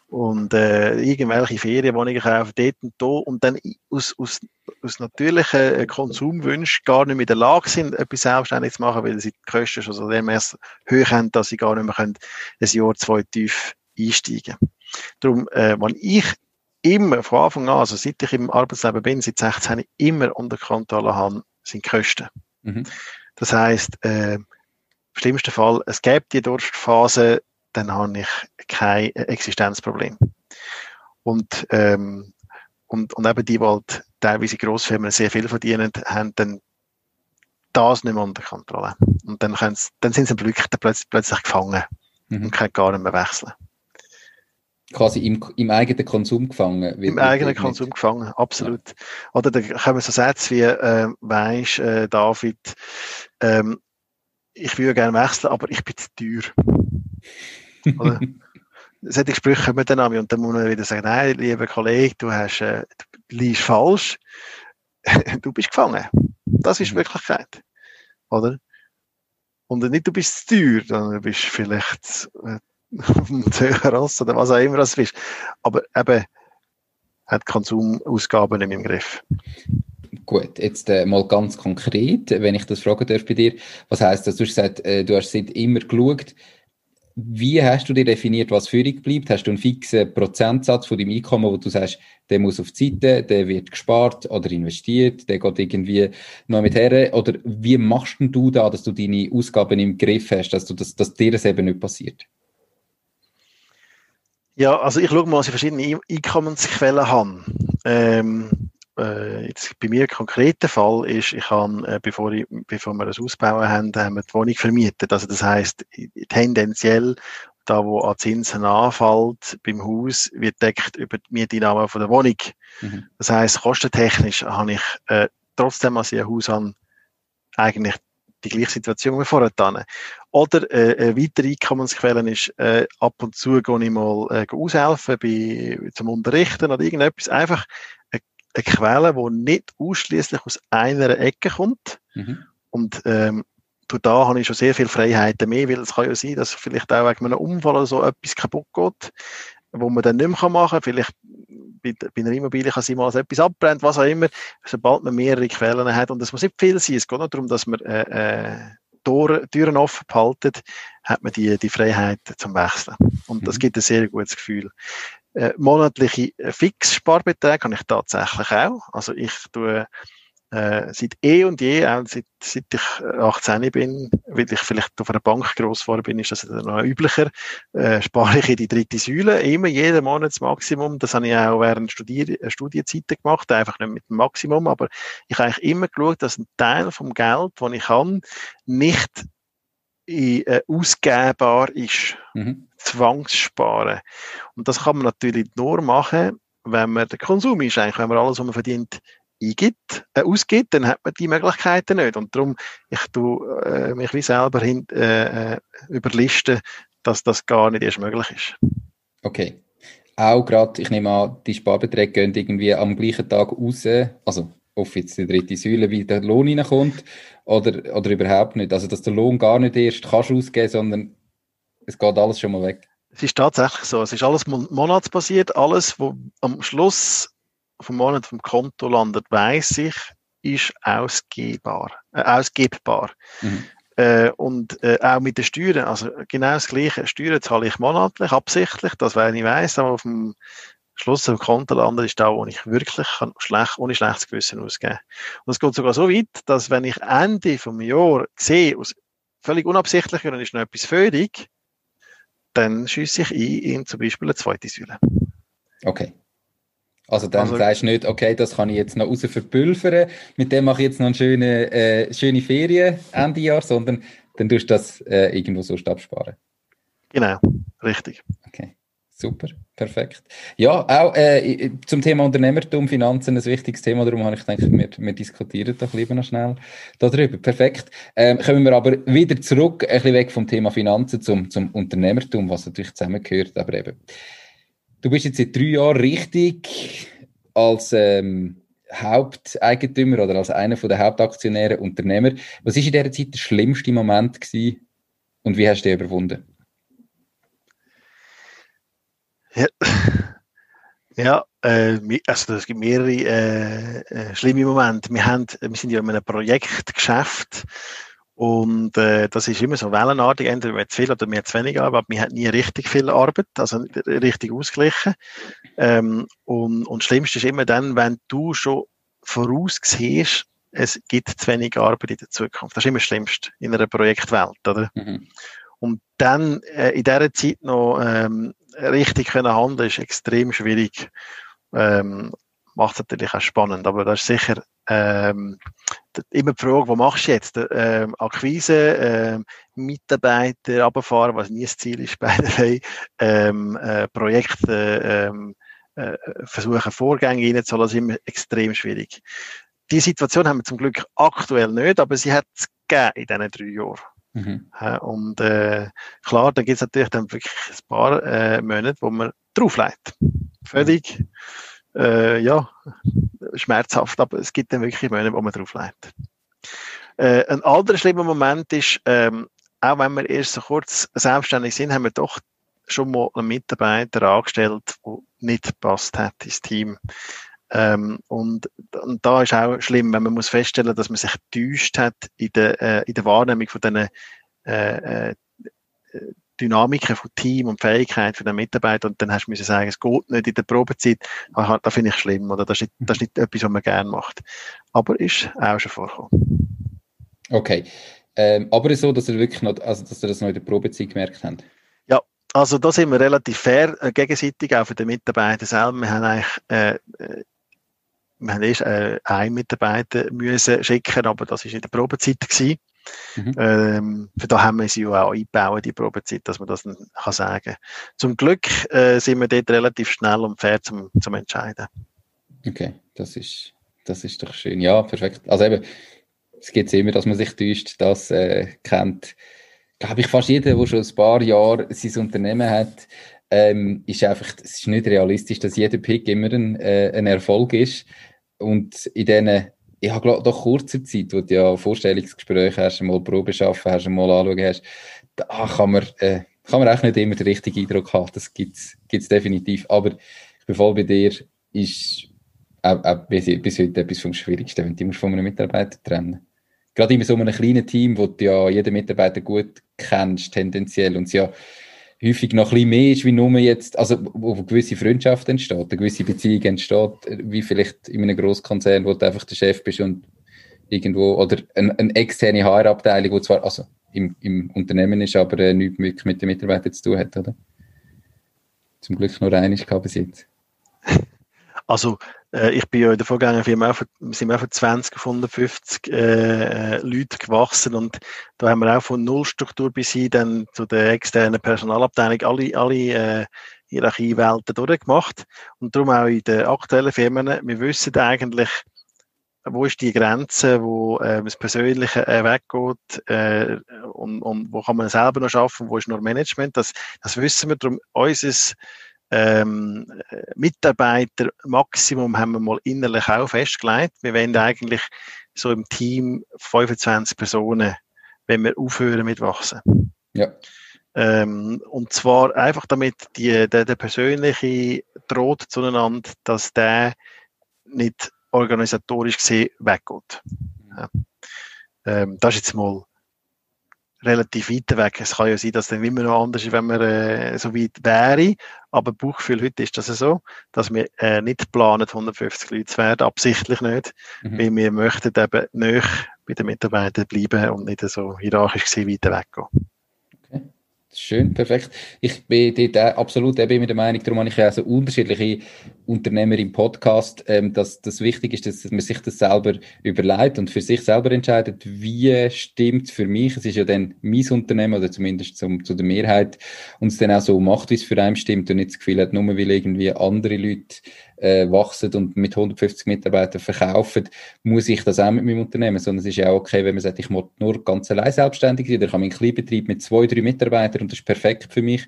Und äh, irgendwelche Ferienwohnungen kaufen dort und da und dann aus, aus, aus natürlichen äh, Konsumwünschen gar nicht mehr in der Lage sind, etwas selbstständig zu machen, weil sie die Kosten schon so dermaßen hoch haben, dass sie gar nicht mehr können, ein Jahr, zwei tief einsteigen Darum, äh, wenn ich immer von Anfang an, also seit ich im Arbeitsleben bin, seit 16, immer unter Kontrolle habe, sind die Kosten. Mhm. Das heißt, äh, im schlimmsten Fall, es gibt die Durstphase, dann habe ich kein Existenzproblem. Und, ähm, und, und eben die, die halt teilweise Grossfirmen sehr viel verdienen, haben dann das nicht mehr unter Kontrolle. Und dann, dann sind sie plötzlich, plötzlich, plötzlich gefangen mhm. und können gar nicht mehr wechseln quasi im, im eigenen Konsum gefangen. Im eigenen Konsum nicht. gefangen, absolut. Ja. Oder da kommen so Sätze wie, äh, weisst, äh, David, ähm, ich würde gerne wechseln, aber ich bin zu teuer. Oder? Solche Sprüche kommen dann an und dann muss man wieder sagen, nein, lieber Kollege, du hast, äh, du liest falsch, du bist gefangen. Das ist mhm. Wirklichkeit. Oder? Und nicht, du bist zu teuer, sondern du bist vielleicht äh, dem Terrasse oder was auch immer das ist. Aber eben hat Konsumausgaben nicht im Griff. Gut, jetzt äh, mal ganz konkret, wenn ich das fragen darf bei dir, was heißt das? Du hast gesagt, äh, du hast seit immer geschaut. Wie hast du dir definiert, was Führung bleibt? Hast du einen fixen Prozentsatz von deinem Einkommen, wo du sagst, der muss auf die Seite, der wird gespart oder investiert, der geht irgendwie noch mit her? Oder wie machst du da, dass du deine Ausgaben im Griff hast, dass, du das, dass dir das eben nicht passiert? Ja, also ich schaue mal, was ich verschiedene Einkommensquellen habe. Ähm, äh, jetzt bei mir ein konkreter Fall ist, ich habe, äh, bevor, ich, bevor wir das ausbauen haben, haben wir die Wohnung vermietet. Also das heißt tendenziell da, wo an Zinsen anfällt beim Haus, wird deckt über die Mieteinnahme von der Wohnung. Mhm. Das heißt kostentechnisch habe ich äh, trotzdem, als ich ein Haus habe, eigentlich die gleiche Situation wie vorher. Oder äh, eine weitere Einkommensquelle ist, äh, ab und zu gehe ich mal äh, aushelfen bei, zum Unterrichten oder irgendetwas. Einfach eine, eine Quelle, die nicht ausschließlich aus einer Ecke kommt. Mhm. Und ähm, da habe ich schon sehr viele Freiheiten mehr, weil es kann ja sein, dass vielleicht auch wegen einem Unfall oder so etwas kaputt geht, wo man dann nicht mehr machen kann. Vielleicht bei, bei einer Immobilie kann sein, mal etwas abbrennt, was auch immer. Sobald man mehrere Quellen hat, und es muss nicht viel sein, es geht nur darum, dass man äh, äh, Tore, Türen offen behaltet, hat man die, die Freiheit zum Wechseln. Und das mhm. gibt ein sehr gutes Gefühl. Äh, monatliche Fixsparbeträge habe ich tatsächlich auch. Also ich tue äh, seit eh und je, auch seit, seit ich 18 äh, bin, weil ich vielleicht auf einer Bank gross geworden bin, ist das noch üblicher, äh, spare ich in die dritte Säule immer jeden Monat das Maximum. Das habe ich auch während Studier äh, Studienzeiten gemacht, einfach nicht mit dem Maximum, aber ich habe eigentlich immer geschaut, dass ein Teil vom Geld, das ich habe, nicht in, äh, ausgebbar ist. Mhm. Zwangssparen. Und das kann man natürlich nur machen, wenn man der Konsum ist, eigentlich, wenn man alles, was man verdient, eingibt, äh, ausgibt, dann hat man die Möglichkeiten nicht. Und darum, ich tue äh, mich wie selber hin, äh, äh, überlisten, dass das gar nicht erst möglich ist. Okay. Auch gerade, ich nehme an, die Sparbeträge gehen irgendwie am gleichen Tag raus, also auf jetzt die dritte Säule, wie der Lohn reinkommt, oder, oder überhaupt nicht. Also, dass der Lohn gar nicht erst kannst ausgeben, sondern es geht alles schon mal weg. Es ist tatsächlich so. Es ist alles monatsbasiert. Alles, was am Schluss vom Monat vom Konto landet, weiß ich, ist ausgebbar, äh, ausgebbar. Mhm. Äh, und äh, auch mit den Steuern, also genau das Gleiche. Steuern zahle ich monatlich, absichtlich, das weil ich weiß, aber auf dem Schluss vom Konto landet ist da, wo ich wirklich kann, schlecht, ohne schlechtes Gewissen ausgeben Und es geht sogar so weit, dass wenn ich Ende vom Jahr sehe, aus völlig unabsichtlich, und ist noch etwas völlig, dann schieße ich ein in zum Beispiel eine zweite Säule. Okay. Also dann also, sagst du nicht, okay, das kann ich jetzt noch raus verpulvern, mit dem mache ich jetzt noch eine schöne, äh, schöne Ferien Ende Jahr, sondern dann tust du das äh, irgendwo so absparen. Genau, richtig. Okay, super, perfekt. Ja, auch äh, zum Thema Unternehmertum, Finanzen ein wichtiges Thema, darum habe ich gedacht, wir, wir diskutieren doch lieber noch schnell darüber. Perfekt. Ähm, kommen wir aber wieder zurück, ein bisschen weg vom Thema Finanzen zum, zum Unternehmertum, was natürlich zusammengehört, aber eben Du bist jetzt seit drei Jahren richtig als ähm, Haupteigentümer oder als einer der Hauptaktionäre Unternehmer. Was war in dieser Zeit der schlimmste Moment gewesen und wie hast du den überwunden? Ja, ja äh, also es gibt mehrere äh, äh, schlimme Momente. Wir, haben, wir sind ja in einem Projektgeschäft und äh, das ist immer so wellenartig, entweder wir zu viel oder wir zu wenig Arbeit, aber wir haben nie richtig viel Arbeit, also richtig ausgeglichen. Ähm, und, und das Schlimmste ist immer dann, wenn du schon voraussiehst, es gibt zu wenig Arbeit in der Zukunft. Das ist immer das Schlimmste in einer Projektwelt, oder? Mhm. Und dann äh, in dieser Zeit noch ähm, richtig können handeln, ist extrem schwierig. Ähm, macht es natürlich auch spannend, aber das ist sicher ähm, immer die Frage, was machst du jetzt? Ähm, Akquise, ähm, Mitarbeiter runterfahren, was nie das Ziel ist bei der ähm, äh, Projekte ähm, äh, versuchen, Vorgänge reinzuholen, ist immer extrem schwierig. Die Situation haben wir zum Glück aktuell nicht, aber sie hat es gegeben in diesen drei Jahren. Mhm. Und äh, klar, dann gibt es natürlich dann wirklich ein paar äh, Monate, wo man drauflegt. Völlig, äh, ja, schmerzhaft, aber es gibt dann wirklich Monate, wo man drauf leidet. Äh, ein anderer schlimmer Moment ist, ähm, auch wenn wir erst so kurz selbstständig sind, haben wir doch schon mal einen Mitarbeiter angestellt, der nicht gepasst hat ins Team. Ähm, und, und da ist auch schlimm, wenn man muss feststellen, dass man sich getäuscht hat in der, äh, in der Wahrnehmung von diesen äh, äh, Dynamiken von Team und Fähigkeit von den Mitarbeitern und dann hast du müssen sagen, es geht nicht in der Probezeit, ah, das finde ich schlimm oder das ist, nicht, das ist nicht etwas, was man gerne macht. Aber ist auch schon vorgekommen. Okay. Ähm, aber so, dass ihr wirklich noch, also dass ihr das noch in der Probezeit gemerkt habt? Ja, also da sind wir relativ fair äh, gegenseitig, auch für den Mitarbeiter selber. Wir haben eigentlich äh, äh wir haben erst äh, einen Mitarbeiter müssen schicken, aber das war in der Probezeit gewesen. Mhm. Ähm, für da haben wir sie ja auch eingebaut, die Probezeit, dass man das dann kann sagen Zum Glück äh, sind wir dort relativ schnell und fair zum, zum Entscheiden. Okay, das ist, das ist doch schön. Ja, perfekt. Also eben, es gibt immer, dass man sich täuscht, das äh, kennt, glaube ich, fast jeder, der schon ein paar Jahre sein Unternehmen hat, ähm, ist einfach, es ist nicht realistisch, dass jeder Pick immer ein, äh, ein Erfolg ist. Und in diesen, ich habe doch kurzer Zeit, wo du ja Vorstellungsgespräche hast, mal Probe schaffen hast, mal anschauen hast, da kann man, äh, kann man auch nicht immer den richtigen Eindruck haben. Das gibt es definitiv. Aber ich bin voll bei dir, ist auch, auch bis, bis heute etwas vom Schwierigsten, wenn du von einem Mitarbeiter trennen Gerade in so einem kleinen Team, wo du ja jeden Mitarbeiter gut kennst, tendenziell, und ja häufig noch ein bisschen mehr ist, wie nur jetzt, also wo eine gewisse Freundschaft entsteht, eine gewisse Beziehung entsteht, wie vielleicht in einem Großkonzern, wo du einfach der Chef bist und irgendwo, oder eine, eine externe HR-Abteilung, die zwar also im, im Unternehmen ist, aber äh, nichts mit, mit den Mitarbeitern zu tun hat, oder? Zum Glück nur eines gehabt bis jetzt. Also äh, ich bin ja in der Vorgängerfirma auch, sind wir auch von 20 von 150 äh, Leuten gewachsen und da haben wir auch von Nullstruktur bis hin dann zu der externen Personalabteilung alle, alle äh, Hierarchiewelten durchgemacht und darum auch in den aktuellen Firmen, wir wissen eigentlich, wo ist die Grenze, wo äh, das Persönliche äh, weggeht äh, und, und wo kann man selber noch schaffen, wo ist nur Management, das, das wissen wir, darum unser ähm, Mitarbeitermaximum haben wir mal innerlich auch festgelegt. Wir wollen eigentlich so im Team 25 Personen, wenn wir aufhören mit wachsen. Ja. Ähm, und zwar einfach damit die, der, der persönliche droht zueinander, dass der nicht organisatorisch gesehen weggeht. Ja. Ähm, das ist jetzt mal relativ weit weg. Es kann ja sein, dass dann immer noch anders ist, wenn man äh, so weit wäre. Aber Bauchgefühl heute ist das so, dass wir äh, nicht planen, 150 Leute zu werden, absichtlich nicht, mhm. weil wir möchten eben näher bei den Mitarbeitern bleiben und nicht so hierarchisch gesehen weiter weggehen. Schön, perfekt. Ich bin dort absolut eben mit der Meinung, darum habe ich ja so unterschiedliche Unternehmer im Podcast, ähm, dass das wichtig ist, dass man sich das selber überlegt und für sich selber entscheidet, wie stimmt für mich. Es ist ja dann mein Unternehmen oder zumindest zum, zu der Mehrheit und es dann auch so macht, wie es für einen stimmt und nicht das Gefühl hat, nur weil irgendwie andere Leute äh, wachsen und mit 150 Mitarbeitern verkaufen, muss ich das auch mit meinem Unternehmen, sondern es ist ja auch okay, wenn man sagt, ich muss nur ganz allein selbstständig sein, ich habe einen Kleinbetrieb mit zwei, drei Mitarbeitern und das ist perfekt für mich.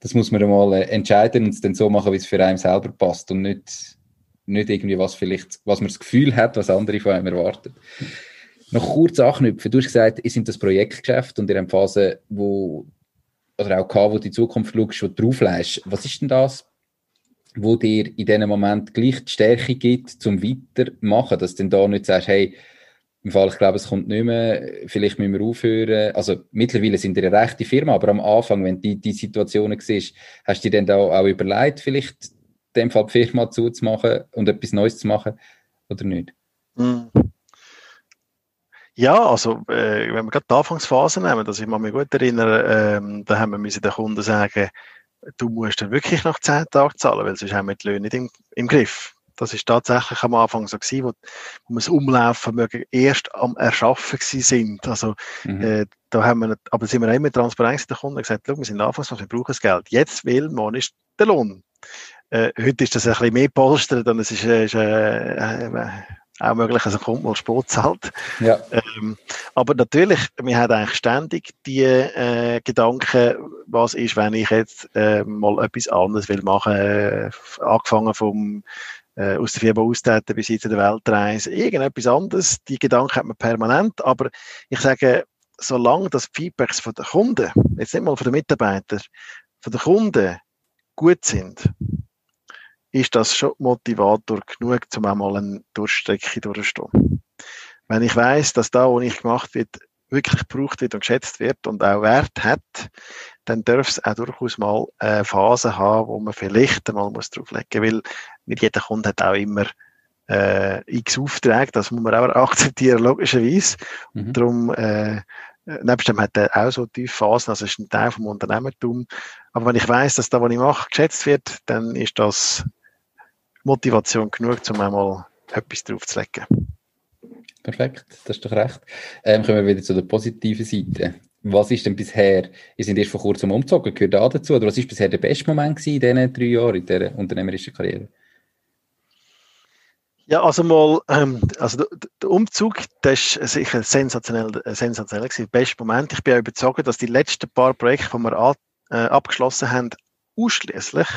Das muss man einmal äh, entscheiden und es dann so machen, wie es für einen selber passt und nicht, nicht irgendwie was vielleicht, was man das Gefühl hat, was andere von einem erwarten. Noch kurz anknüpfen. Du hast gesagt, ihr sind das Projektgeschäft und ihr habt Phase, wo, oder auch gehabt, wo du die Zukunft schaust, wo du drauflegst. Was ist denn das wo dir in diesem Moment gleich die Stärke gibt, zum weitermachen, dass du dann da nicht sagst, hey, im Fall, ich glaube, es kommt nicht mehr, vielleicht müssen wir aufhören. Also mittlerweile sind wir eine rechte Firma, aber am Anfang, wenn du die, die Situationen siehst, hast du dir dann da auch überlegt, vielleicht in dem Fall die Firma zuzumachen und etwas Neues zu machen oder nicht? Hm. Ja, also äh, wenn wir gerade die Anfangsphase nehmen, dass ich mich gut erinnere, ähm, da haben wir den Kunden sagen, du musst dann wirklich nach zehn Tagen zahlen, weil sonst haben wir die Löhne nicht im, im Griff. Das ist tatsächlich am Anfang so gewesen, wo, wo wir das Umlaufvermögen erst am Erschaffen gewesen sind. Also, mhm. äh, da haben wir, aber sind wir immer transparent zu den Kunden gesagt, wir sind anfangs, wir brauchen das Geld. Jetzt will man ist der Lohn. Äh, heute ist das ein bisschen mehr polstert und es ist, äh, ist äh, äh, auch möglich, also kommt mal Sport zahlt. Ja. Ähm, aber natürlich, wir haben eigentlich ständig die äh, Gedanken, was ist, wenn ich jetzt äh, mal etwas anderes will machen, äh, angefangen vom äh, aus der Firma austreten bis hin zu der Weltreise, irgendetwas anderes. Die Gedanken hat man permanent, aber ich sage, solange das Feedbacks von den Kunden, jetzt nicht mal von den Mitarbeitern, von den Kunden gut sind, ist das schon Motivator genug, um einmal eine Durchstrecke durchzustehen. Wenn ich weiß, dass da, wo ich gemacht wird, wirklich gebraucht wird und geschätzt wird und auch Wert hat, dann darf es auch durchaus mal eine Phase haben, wo man vielleicht einmal muss drauflegen muss, weil nicht jeder Kunde hat auch immer äh, x Aufträge, das muss man auch akzeptieren, logischerweise. Mhm. Darum, äh, nebst dem hat er auch so tiefe Phasen, also ist ein Teil vom Unternehmertum. Aber wenn ich weiß, dass da, was ich mache, geschätzt wird, dann ist das Motivation genug, um einmal etwas draufzulegen. Perfekt, das ist doch recht. Ähm, kommen wir wieder zu der positiven Seite. Was ist denn bisher, ihr seid erst vor kurzem umgezogen, gehört da dazu, oder was ist bisher der beste Moment in diesen drei Jahren, in dieser unternehmerischen Karriere? Ja, also mal, ähm, also der, der Umzug, das ist sicher sensationell, äh, sensationell gewesen. Bester Moment. Ich bin auch überzeugt, dass die letzten paar Projekte, die wir an, äh, abgeschlossen haben, ausschließlich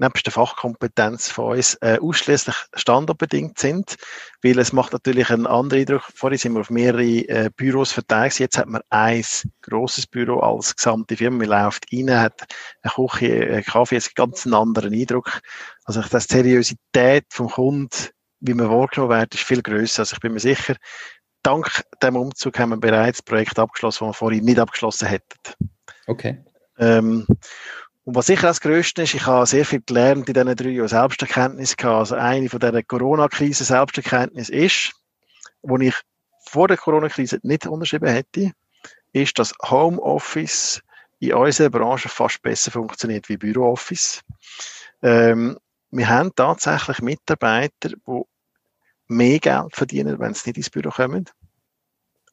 nebst der Fachkompetenz von uns äh, ausschließlich standardbedingt sind, weil es macht natürlich einen anderen Eindruck. Vorhin sind wir auf mehrere äh, Büros verteilt. Jetzt hat man ein grosses Büro als gesamte Firma. Man läuft rein, hat eine Küche, einen Kaffee, einen ganz anderen Eindruck. Also die Seriosität vom Kunden wie man wahrgenommen wird, ist viel grösser. Also ich bin mir sicher, dank dem Umzug haben wir bereits Projekt abgeschlossen, das wir vorhin nicht abgeschlossen hätten. Okay. Ähm, und was sicher das Größte ist, ich habe sehr viel gelernt in diesen drei Jahren Selbsterkenntnis gehabt. Also eine von dieser Corona-Krise Selbsterkenntnis ist, wo ich vor der Corona-Krise nicht unterschrieben hätte, ist, dass Homeoffice in unserer Branche fast besser funktioniert wie Bürooffice. Ähm, wir haben tatsächlich Mitarbeiter, die mehr Geld verdienen, wenn sie nicht ins Büro kommen,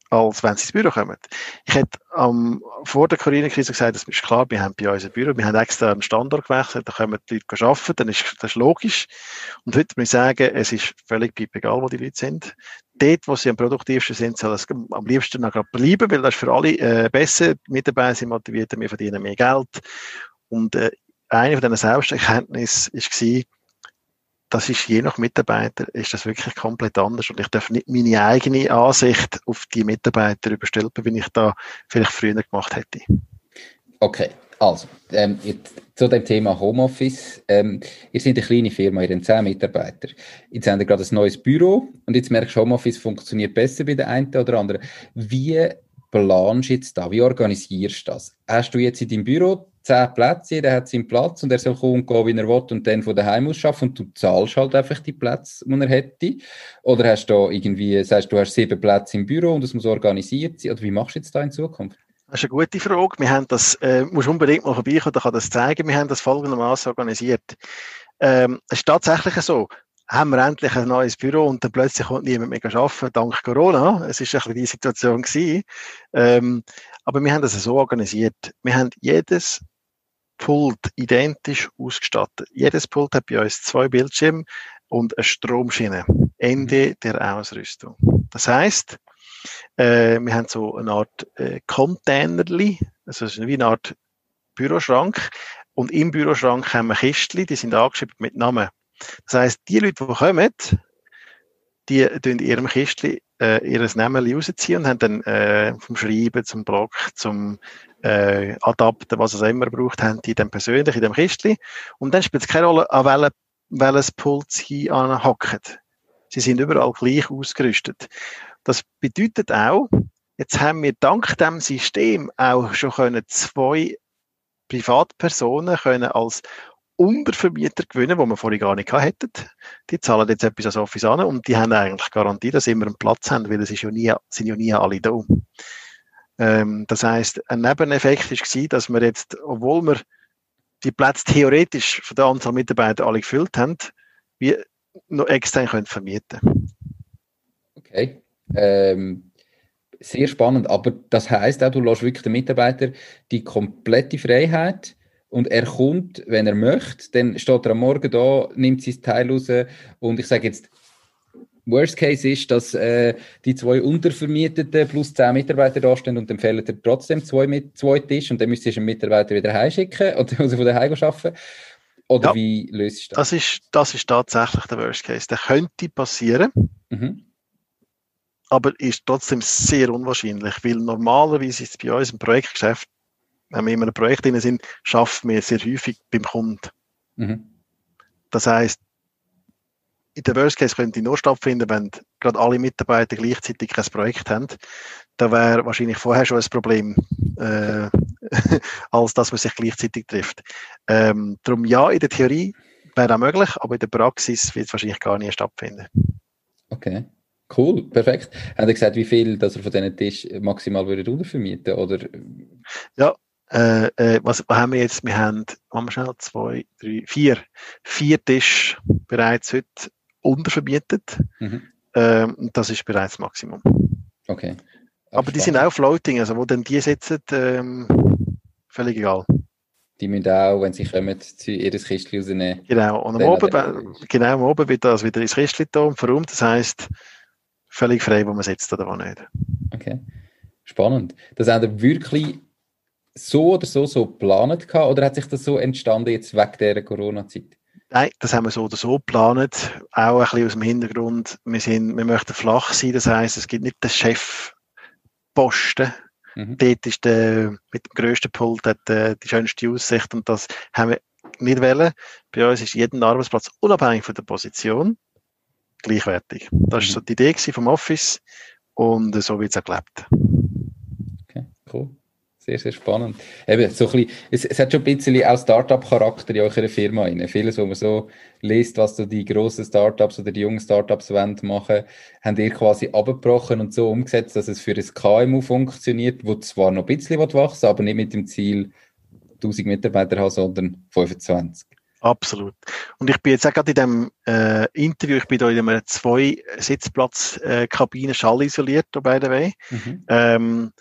als wenn sie ins Büro kommen. Ich hätte ähm, vor der Corona-Krise gesagt, das ist klar, wir haben bei uns ein Büro, wir haben extra einen Standort gewechselt, da können die Leute arbeiten, dann ist das ist logisch. Und heute muss ich sagen, es ist völlig egal, wo die Leute sind. Dort, wo sie am produktivsten sind, soll es am liebsten noch bleiben, weil das ist für alle äh, besser. Die Mitarbeiter sind motiviert, wir verdienen mehr Geld. Und äh, eine von diesen Selbsterkenntnissen war, das ist je nach Mitarbeiter, ist das wirklich komplett anders. Und ich darf nicht meine eigene Ansicht auf die Mitarbeiter überstülpen, wie ich da vielleicht früher gemacht hätte. Okay, also, ähm, jetzt, zu dem Thema Homeoffice. Ähm, ihr seid eine kleine Firma, ihr habt 10 Mitarbeiter. Jetzt habt ihr gerade ein neues Büro und jetzt merkst du, Homeoffice funktioniert besser bei der einen oder anderen. Wie planst du jetzt da? Wie organisierst du das? Hast du jetzt in deinem Büro zehn Plätze, jeder hat seinen Platz und er soll kommen und gehen, wie er will und dann von daheim aus schaffen und du zahlst halt einfach die Plätze, die er hätte? Oder hast du irgendwie, sagst du, hast sieben Plätze im Büro und es muss organisiert sein? Oder wie machst du jetzt da in Zukunft? Das ist eine gute Frage. Wir haben das, äh, musst unbedingt mal vorbeikommen, da kann das zeigen. Wir haben das folgendermaßen organisiert. Ähm, es ist tatsächlich so, haben wir endlich ein neues Büro und dann plötzlich kommt niemand mehr arbeiten, dank Corona. Es ist ein bisschen die Situation. Ähm, aber wir haben das so organisiert. Wir haben jedes Pult identisch ausgestattet. Jedes Pult hat bei uns zwei Bildschirme und eine Stromschiene. Ende mhm. der Ausrüstung. Das heißt, äh, wir haben so eine Art äh, Containerli, also es ist wie eine Art Büroschrank. Und im Büroschrank haben wir Kistchen, die sind angeschrieben mit Namen. Das heißt, die Leute, die kommen, die tun ihrem Kistchen äh, ihr Namen rausziehen und haben dann äh, vom Schreiben zum Blog, zum äh, Adapter, was es immer braucht, haben die dann persönlich in dem Kistchen. Und dann spielt es keine Rolle, an welchem, welches Pult sie anhacken. Sie sind überall gleich ausgerüstet. Das bedeutet auch, jetzt haben wir dank dem System auch schon können zwei Privatpersonen können als Untervermieter gewinnen, die wir vorher gar nicht hätten. Die zahlen jetzt etwas als Office an und die haben eigentlich Garantie, dass sie immer einen Platz haben, weil es ist ja nie, sind ja nie alle da. Ähm, das heißt, ein Nebeneffekt war, dass wir jetzt, obwohl wir die Plätze theoretisch von der Anzahl Mitarbeiter alle gefüllt haben, wir noch extern können vermieten Okay. Ähm, sehr spannend, aber das heißt auch, du lässt wirklich den Mitarbeiter die komplette Freiheit und er kommt, wenn er möchte, dann steht er am Morgen da, nimmt sein Teil raus und ich sage jetzt, Worst Case ist, dass äh, die zwei Untervermieteten plus zehn Mitarbeiter da stehen und dann fehlen dir trotzdem zwei, mit, zwei Tisch und dann müsstest du einen Mitarbeiter wieder heimschicken oder also von daheim arbeiten. Oder ja, wie löst du das? Das ist, das ist tatsächlich der Worst Case. Der könnte passieren, mhm. aber ist trotzdem sehr unwahrscheinlich, weil normalerweise ist es bei uns im Projektgeschäft wenn wir in einem Projekt drin sind, schaffen wir sehr häufig beim Kunden. Mhm. Das heißt, in der Worst Case könnte nur stattfinden, wenn gerade alle Mitarbeiter gleichzeitig kein Projekt haben. Da wäre wahrscheinlich vorher schon ein Problem, äh, als dass man sich gleichzeitig trifft. Ähm, darum ja, in der Theorie wäre das möglich, aber in der Praxis wird es wahrscheinlich gar nicht stattfinden. Okay. Cool, perfekt. Haben Sie gesagt, wie viel dass er von diesen Tisch maximal würde untervermieten oder? Ja, äh, äh, was, haben wir jetzt? Wir haben, haben wir schnell, zwei, drei, vier, vier Tische bereits heute unterverbietet. Mhm. Ähm, das ist bereits das Maximum. Okay. Aber, Aber die sind auch floating, also wo dann die sitzen, ähm, völlig egal. Die müssen auch, wenn sie kommen, ihr Kistchen rausnehmen. Genau, und am Oben, genau, am Oben wird das wieder ins Kistchen da und verräumt. Das heisst, völlig frei, wo man sitzt oder wo nicht. Okay, spannend. Das haben wirklich so oder so so geplant gehabt, oder hat sich das so entstanden jetzt wegen der Corona-Zeit? Nein, das haben wir so oder so geplant. Auch ein bisschen aus dem Hintergrund, wir, sind, wir möchten flach sein, das heisst, es gibt nicht den Chefposten. Mhm. Dort ist der, mit dem grössten Pult hat, äh, die schönste Aussicht und das haben wir nicht wollen. Bei uns ist jeden Arbeitsplatz unabhängig von der Position gleichwertig. Das war mhm. so die Idee vom Office und so wird es auch gelebt. Okay, cool. Sehr, sehr spannend. Eben, so ein bisschen, es, es hat schon ein bisschen auch Startup-Charakter in eurer Firma. Rein. Vieles, wo man so liest, was so die grossen Startups oder die jungen Startups wollen machen, haben ihr quasi abgebrochen und so umgesetzt, dass es für ein KMU funktioniert, wo zwar noch ein bisschen wachsen aber nicht mit dem Ziel 1000 Mitarbeiter haben, sondern 25. Absolut. Und ich bin jetzt auch gerade in dem äh, Interview, ich bin da in einer zwei Sitzplatz äh, schallisoliert, by the way. Mhm. Ähm,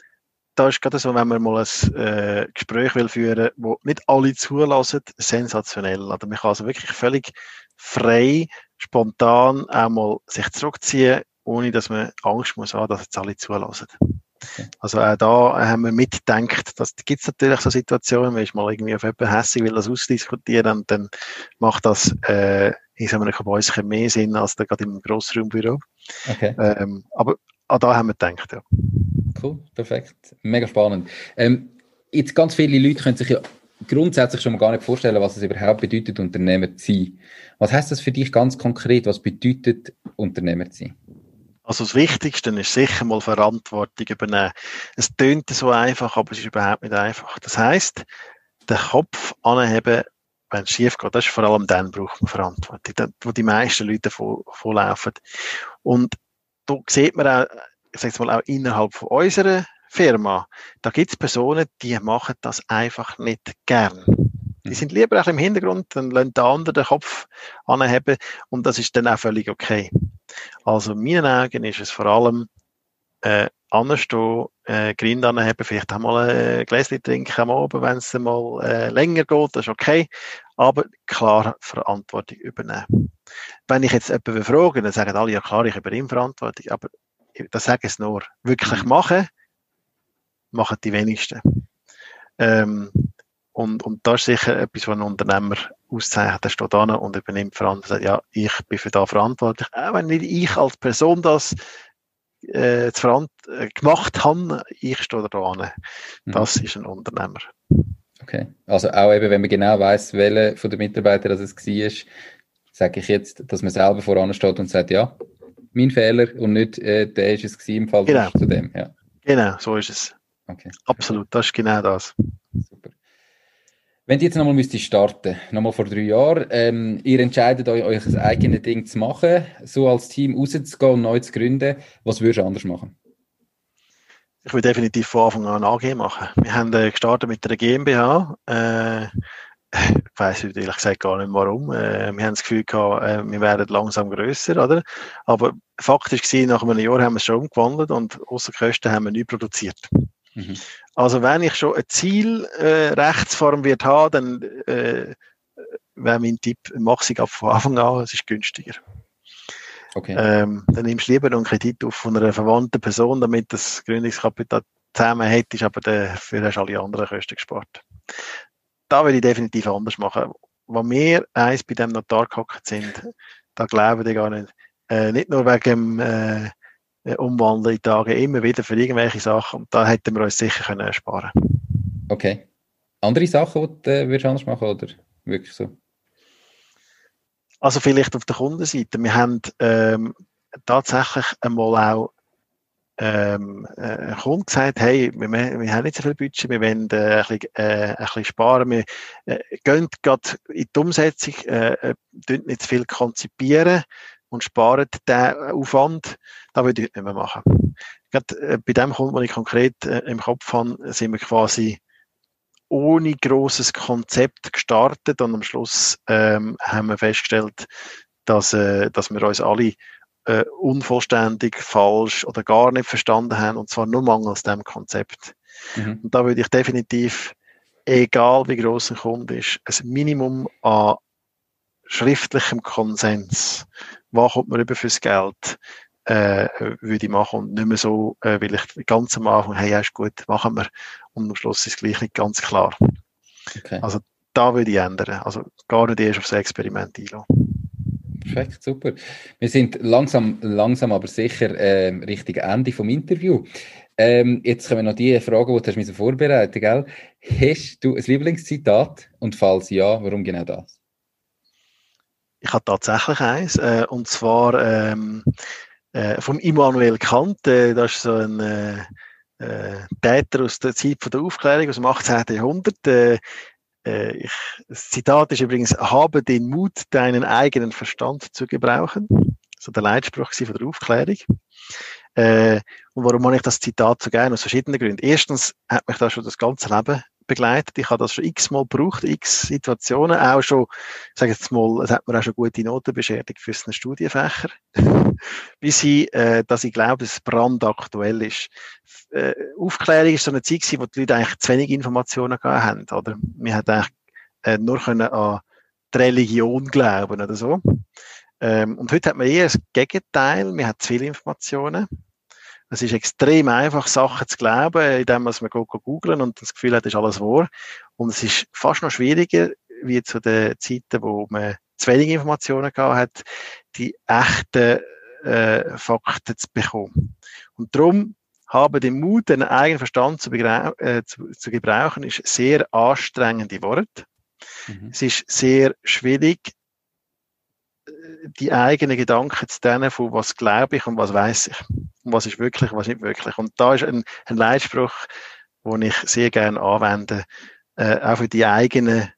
da ist gerade so, wenn man mal ein äh, Gespräch will führen, wo nicht alle zulassen, sensationell. Also man kann also wirklich völlig frei, spontan einmal sich zurückziehen, ohne dass man Angst muss haben, dass jetzt alle zulassen. Okay. Also auch da haben wir mitgedacht, dass gibt es natürlich so Situationen, wenn ich mal irgendwie auf jemanden hässlich will das ausdiskutieren, und dann macht das äh, in so einem Gebäude mehr Sinn als gerade im Grossraumbüro. Okay. Ähm, aber auch da haben wir gedacht, ja. Cool, perfekt. Mega spannend. Ähm, jetzt ganz viele Leute können sich ja grundsätzlich schon mal gar nicht vorstellen, was es überhaupt bedeutet, Unternehmer zu sein. Was heißt das für dich ganz konkret? Was bedeutet, Unternehmer zu sein? Also das Wichtigste ist sicher mal Verantwortung übernehmen. Es tönt so einfach, aber es ist überhaupt nicht einfach. Das heißt, den Kopf anheben, wenn es schief geht, das ist vor allem dann braucht man Verantwortung, wo die meisten Leute vorlaufen. Und da sieht man auch, ich sage mal auch innerhalb von unserer Firma, da gibt es Personen, die machen das einfach nicht gern. Die mhm. sind lieber auch im Hintergrund, dann lassen die anderen den Kopf anheben und das ist dann auch völlig okay. Also in meinen Augen ist es vor allem äh, anstehen, äh, Grind anheben, vielleicht auch mal ein Gläschen trinken am Abend, wenn es mal äh, länger geht, das ist okay, aber klar Verantwortung übernehmen. Wenn ich jetzt jemanden frage, dann sagen alle, ja klar, ich übernehme Verantwortung, aber das sage ich nur, wirklich mhm. machen, machen die wenigsten. Ähm, und, und das ist sicher etwas, was ein Unternehmer auszeichnet. Er steht da und übernimmt Verantwortung. Ja, ich bin für das verantwortlich. Auch wenn nicht ich als Person das äh, äh, gemacht habe, ich stehe da an. Mhm. Das mhm. ist ein Unternehmer. Okay. Also auch eben, wenn man genau weiß, welcher von den Mitarbeitern das es war, sage ich jetzt, dass man selber voran steht und sagt, ja, mein Fehler und nicht äh, der ist es im Fall genau. zu dem. Ja. Genau, so ist es. Okay. Absolut, das ist genau das. Super. Wenn ihr jetzt nochmal müsst starten, nochmal vor drei Jahren, ähm, ihr entscheidet euch, euch ein eigenes Ding zu machen, so als Team rauszugehen und neu zu gründen, was würdest du anders machen? Ich würde definitiv von Anfang an AG machen. Wir haben äh, gestartet mit der GmbH. Äh, ich weiß ehrlich gesagt gar nicht warum. Äh, wir haben das Gefühl gehabt, äh, wir werden langsam grösser, oder? Aber faktisch gesehen, nach einem Jahr haben wir es schon umgewandelt und außer Kosten haben wir nie produziert. Mhm. Also wenn ich schon ein Ziel äh, Rechtsform wird haben, dann äh, wäre mein Tipp, mach sie ab von Anfang an, es ist günstiger. Okay. Ähm, dann nimmst du lieber einen Kredit auf von einer verwandten Person, damit das Gründungskapital zusammen hättest, aber dafür hast du alle anderen Kosten gespart da würde ich definitiv anders machen. Wo wir eins bei dem Notar gehockt sind, da glauben die gar nicht. Äh, nicht nur wegen dem äh, Umwandeln in Tagen, immer wieder für irgendwelche Sachen. Und da hätten wir uns sicher können ersparen Okay. Andere Sachen, die du äh, anders machen oder wirklich so? Also vielleicht auf der Kundenseite. Wir haben ähm, tatsächlich einmal auch ähm, äh, Kunde gesagt, hey, wir, wir haben nicht so viel Budget, wir wollen äh, ein, bisschen, äh, ein bisschen sparen, wir äh, gehen gerade in die Umsetzung, äh, äh nicht zu viel konzipieren und sparen den Aufwand, das würde ich nicht mehr machen. Gerade äh, bei dem Kunden, den ich konkret äh, im Kopf habe, sind wir quasi ohne großes Konzept gestartet und am Schluss ähm, haben wir festgestellt, dass, äh, dass wir uns alle äh, unvollständig, falsch oder gar nicht verstanden haben, und zwar nur mangels dem Konzept. Mhm. Und da würde ich definitiv egal wie groß ein Kunde ist, ein Minimum an schriftlichem Konsens. Was kommt man über fürs Geld? Äh, würde ich machen und nicht mehr so, äh, weil ich ganz am Anfang, hey, ja, ist gut, machen wir. Und am Schluss ist es gleich nicht ganz klar. Okay. Also da würde ich ändern. Also gar nicht erst aufs Experiment einlassen. Perfekt, super. Wir sind langsam, langsam aber sicher äh, Richtung Ende vom Interview. Ähm, jetzt kommen noch die Fragen, die du hast vorbereitet, gell? Hast du ein Lieblingszitat? Und falls ja, warum genau das? Ich habe tatsächlich eins, äh, und zwar ähm, äh, vom Immanuel Kant. Äh, das ist so ein äh, äh, Täter aus der Zeit von der Aufklärung, aus dem 18. Jahrhundert. Äh, ich, das Zitat ist übrigens, habe den Mut, deinen eigenen Verstand zu gebrauchen. So der Leitspruch von der Aufklärung. Äh, und warum habe ich das Zitat so gerne? Aus verschiedenen Gründen. Erstens hat mich das schon das ganze Leben begleitet. Ich habe das schon x-mal gebraucht, x Situationen. Auch schon, sage jetzt mal, es hat mir auch schon gute Noten beschädigt für einen Studienfächer. Bis hin, äh, dass ich glaube, es brandaktuell ist. Äh, Aufklärung ist so eine Zeit gewesen, wo die Leute eigentlich zu wenig Informationen gehabt haben, oder? Wir haben eigentlich äh, nur können an die Religion glauben oder so. Ähm, und heute hat man eher das Gegenteil. Man hat zu viele Informationen. Es ist extrem einfach, Sachen zu glauben, indem man googeln und das Gefühl hat, ist alles wahr. Und es ist fast noch schwieriger, wie zu den Zeiten, wo man zu wenig Informationen gehabt hat, die echten äh, Fakten zu bekommen. Und darum haben den Mut, den eigenen Verstand zu, äh, zu, zu gebrauchen, ist sehr anstrengende Wort. Mhm. Es ist sehr schwierig, die eigenen Gedanken zu trennen von was glaube ich und was weiß ich. Und was ist wirklich und was nicht wirklich. Und da ist ein, ein Leitspruch, den ich sehr gerne anwende, äh, auch für die eigene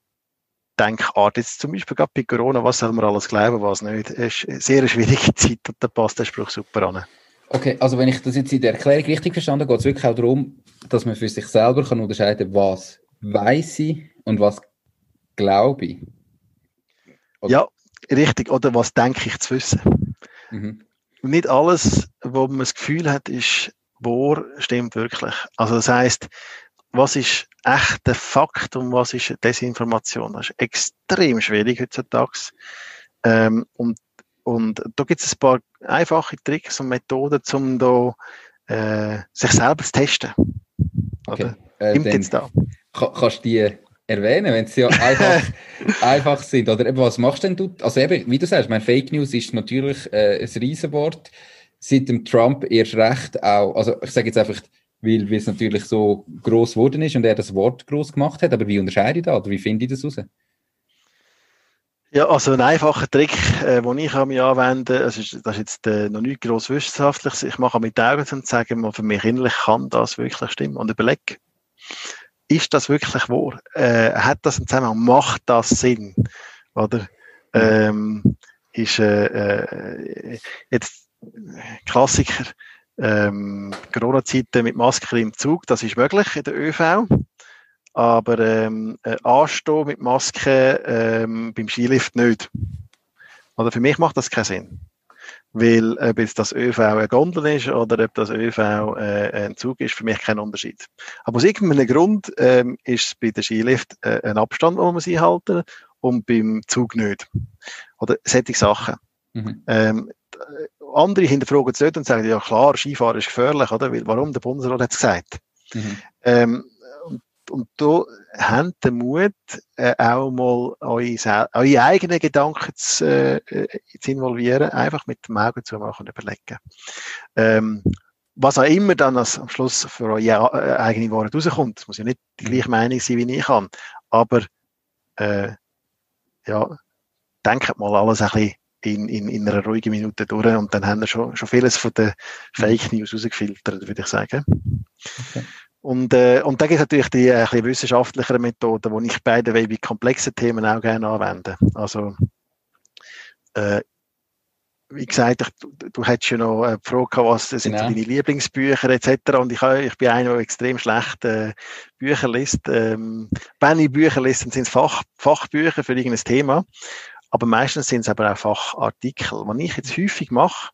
Denkart. Jetzt zum Beispiel gerade bei Corona, was soll man alles glauben, was nicht. Es ist eine sehr schwierige Zeit und da passt der Spruch super an. Okay, also wenn ich das jetzt in der Erklärung richtig verstanden habe, geht es wirklich auch darum, dass man für sich selber kann unterscheiden kann, was weiß ich und was glaube ich. Oder? Ja, richtig, oder was denke ich zu wissen. Mhm. Nicht alles, wo man das Gefühl hat, ist wahr, stimmt wirklich. Also das heißt, was ist echter Fakt und was ist Desinformation? Das ist extrem schwierig heutzutage. Ähm, und, und da gibt es ein paar einfache Tricks und Methoden, um da, äh, sich selber zu testen. Okay. Äh, jetzt da? Kannst du die erwähnen, wenn sie ja einfach, einfach sind. Oder eben, was machst denn du? Also eben, wie du sagst, mein Fake News ist natürlich äh, ein Riesenwort. Seit dem Trump erst recht auch, also ich sage jetzt einfach, weil, weil es natürlich so groß geworden ist und er das Wort groß gemacht hat. Aber wie unterscheide ich das oder wie finde ich das raus? Ja, also ein einfacher Trick, äh, den ich mich anwende, das ist, das ist jetzt äh, noch nicht gross wissenschaftlich, ich mache mit den Augen und sage mal, für mich innerlich kann das wirklich stimmen und überlege, ist das wirklich wahr? Äh, hat das einen Zusammenhang? Macht das Sinn? Oder? Ähm, ist äh, äh, jetzt Klassiker, ähm, Corona-Zeiten mit Maske im Zug, das ist möglich in der ÖV. Aber ähm, äh, Anstehen mit Maske ähm, beim Skilift nicht. Oder für mich macht das keinen Sinn. Weil ob jetzt das ÖV eine Gondel ist oder ob das ÖV äh, ein Zug ist, für mich kein Unterschied. Aber aus irgendeinem Grund ähm, ist es bei der Skilift äh, ein Abstand, wo man halten und beim Zug nicht. Oder solche Sachen. Mhm. Ähm, andere hinterfragen es nicht und sagen, ja klar, Skifahren ist gefährlich, oder? Weil, warum? Der Bundesrat hat es gesagt. Mhm. Ähm, und da habt den Mut, äh, auch mal eure, eure eigenen Gedanken zu, äh, zu involvieren, einfach mit dem Augen zu machen und überlegen. Ähm, was auch immer dann am Schluss für eure äh, eigene Wahrheit rauskommt, muss ja nicht die gleiche Meinung sein, wie ich kann, aber äh, ja, denkt mal alles ein bisschen in, in, in einer ruhigen Minute durch und dann haben wir schon, schon vieles von den Fake News rausgefiltert, würde ich sagen. Okay. Und, äh, und da gibt es natürlich die äh, ein wissenschaftlichere Methoden, die ich beide bei komplexen Themen auch gerne anwende. Also, äh, wie gesagt, ich, du, du hättest ja noch Frage gehabt, was sind genau. deine Lieblingsbücher etc. Und ich, ich bin einer, der extrem schlecht äh, Bücher liest. Ähm, wenn ich Bücher lese, sind es Fach, Fachbücher für irgendein Thema. Aber meistens sind es aber auch Fachartikel. Was ich jetzt häufig mache,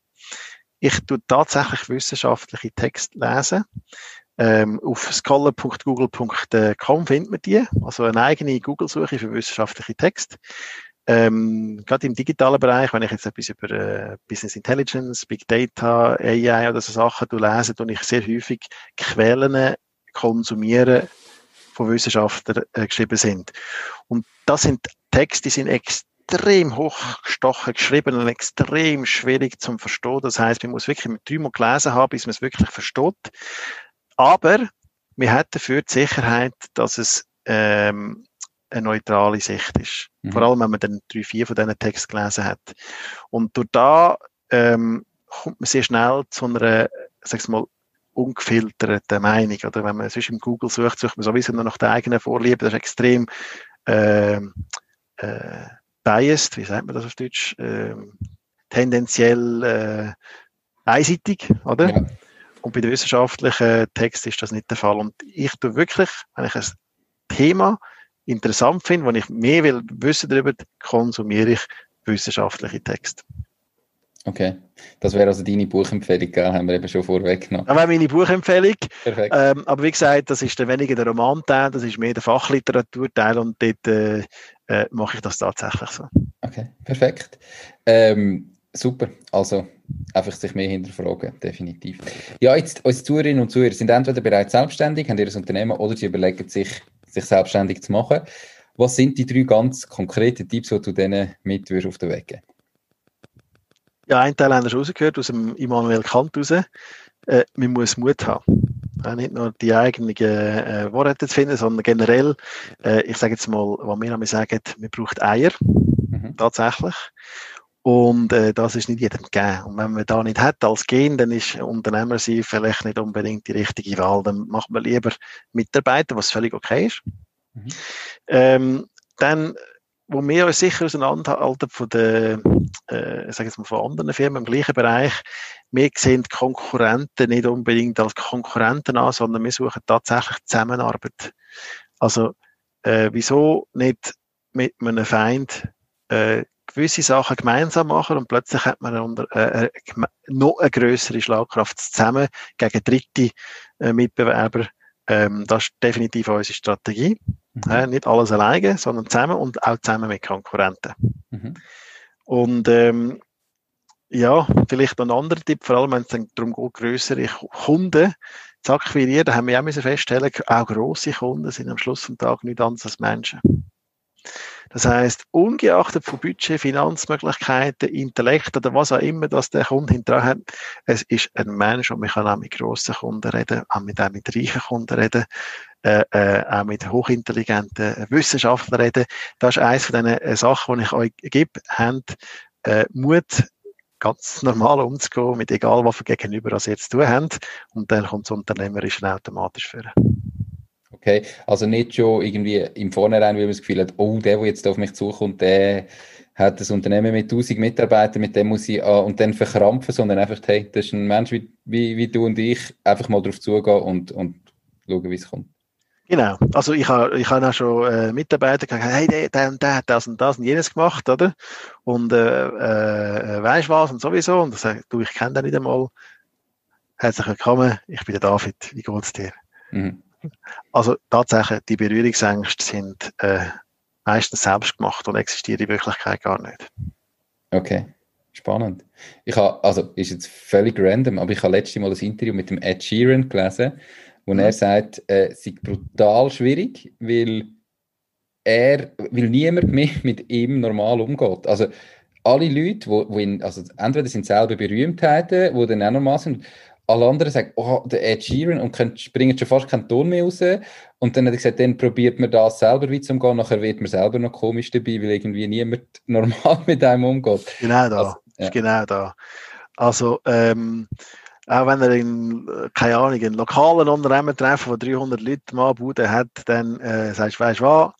ich tue tatsächlich wissenschaftliche Texte lesen Ähm, auf scholar.google.com findet man die, also eine eigene Google-Suche für wissenschaftliche Texte. Ähm, gerade im digitalen Bereich, wenn ich jetzt etwas über äh, Business Intelligence, Big Data, AI oder so Sachen lese, tue ich sehr häufig Quellen konsumieren von Wissenschaftlern äh, geschrieben sind. Und das sind Texte, die sind extrem hochgestochen geschrieben und extrem schwierig zum Verstehen. Das heißt, man muss wirklich mit dreimal gelesen haben, bis man es wirklich versteht. Aber man hat dafür die Sicherheit, dass es ähm, eine neutrale Sicht ist. Mhm. Vor allem, wenn man dann drei, vier von diesen Texten gelesen hat. Und durch da ähm, kommt man sehr schnell zu einer, sag's mal, ungefilterten Meinung. Oder wenn man sonst im Google sucht, sucht man sowieso nur nach der eigenen Vorliebe. Das ist extrem äh, äh, biased, wie sagt man das auf Deutsch? Äh, tendenziell äh, einseitig, oder? Ja. Und bei den wissenschaftlichen Texten ist das nicht der Fall. Und ich tue wirklich, wenn ich ein Thema interessant finde, wenn ich mehr will wissen darüber, konsumiere ich wissenschaftliche Texte. Okay, das wäre also deine Buchempfehlung, gell? haben wir eben schon vorweggenommen. Das wäre meine Buchempfehlung. Perfekt. Ähm, aber wie gesagt, das ist dann weniger der Romanteil, das ist mehr der Fachliteraturteil und dort äh, äh, mache ich das tatsächlich so. Okay, perfekt. Ähm, super, also einfach sich mehr hinterfragen, definitiv. Ja, jetzt unsere Zuhörerinnen und Zuhörer sind entweder bereits selbstständig, haben ihr Unternehmen oder sie überlegen sich, sich selbstständig zu machen. Was sind die drei ganz konkreten Tipps, die du denen mit auf den Weg geben Ja, ein Teil haben wir schon rausgehört, aus dem Immanuel Kant raus. Äh, man muss Mut haben. Ja, nicht nur die eigenen äh, Worte zu finden, sondern generell, äh, ich sage jetzt mal, was wir sagen, man braucht Eier, mhm. tatsächlich. Und äh, das ist nicht jedem gegeben. Und wenn man da nicht hat als Gen, dann ist Unternehmer sein vielleicht nicht unbedingt die richtige Wahl. Dann macht man lieber Mitarbeiter, was völlig okay ist. Mhm. Ähm, dann, wo wir uns sicher auseinanderhalten von den, äh, sag jetzt mal, von anderen Firmen im gleichen Bereich, wir sehen die Konkurrenten nicht unbedingt als Konkurrenten an, sondern wir suchen tatsächlich Zusammenarbeit. Also, äh, wieso nicht mit einem Feind äh, gewisse Sachen gemeinsam machen und plötzlich hat man unter, äh, äh noch eine größere Schlagkraft zusammen gegen dritte äh, Mitbewerber. Ähm, das ist definitiv unsere Strategie. Mhm. Äh, nicht alles alleine, sondern zusammen und auch zusammen mit Konkurrenten. Mhm. Und ähm, ja, vielleicht noch ein anderer Tipp, vor allem wenn es dann darum geht, größere Kunden zu akquirieren, da haben wir auch feststellen, auch grosse Kunden sind am Schluss des Tages nicht anders als Menschen. Das heißt, ungeachtet von Budget, Finanzmöglichkeiten, Intellekt oder was auch immer, dass der Kunde hinterher hat, es ist ein Mensch und man kann auch mit grossen Kunden reden, auch mit, auch mit reichen Kunden reden, äh, äh, auch mit hochintelligenten Wissenschaftlern reden. Das ist eines von diesen äh, Sachen, die ich euch gebe, habt äh, Mut, ganz normal umzugehen, mit egal was für Gegenüber ihr jetzt zu tun habt, und dann kommt das Unternehmerische automatisch führen. Okay, also nicht schon irgendwie im Vornherein, weil man das Gefühl hat, oh, der, der jetzt auf mich zukommt, der hat ein Unternehmen mit 1000 Mitarbeitern, mit dem muss ich äh, und dann verkrampfen, sondern einfach, hey, das ist ein Mensch wie, wie, wie du und ich, einfach mal drauf zugehen und, und schauen, wie es kommt. Genau, also ich habe ich hab auch schon äh, Mitarbeiter gesagt, hey, der, der und der hat das und das und jenes gemacht, oder? Und äh, äh, weißt was und sowieso. Und ich sage, du, ich kenne den nicht einmal. Herzlich willkommen, ich bin der David, wie geht's dir? Mhm. Also tatsächlich, die Berührungsängste sind äh, meistens selbst gemacht und existieren in Wirklichkeit gar nicht. Okay, spannend. Ich habe, also ist jetzt völlig random, aber ich habe letztes Mal ein Interview mit dem Ed Sheeran gelesen, wo mhm. er sagt, äh, es sei brutal schwierig, weil er, weil niemand mehr mit ihm normal umgeht. Also alle Leute, wo, wo ihn, also entweder sind selber Berühmtheiten, die dann auch normal sind, alle anderen sagen, oh, der Ed Sheeran und können, springen schon fast keinen Ton mehr raus. Und dann hat er gesagt, dann probiert man das selber wie zu gehen, nachher wird man selber noch komisch dabei, weil irgendwie niemand normal mit einem umgeht. Genau da, also, ja. genau da. Also, ähm, auch wenn er in, keine Ahnung, einen lokalen Unternehmen treffen, der 300 Leute mal Bude hat, dann äh, sagst du, weißt du was,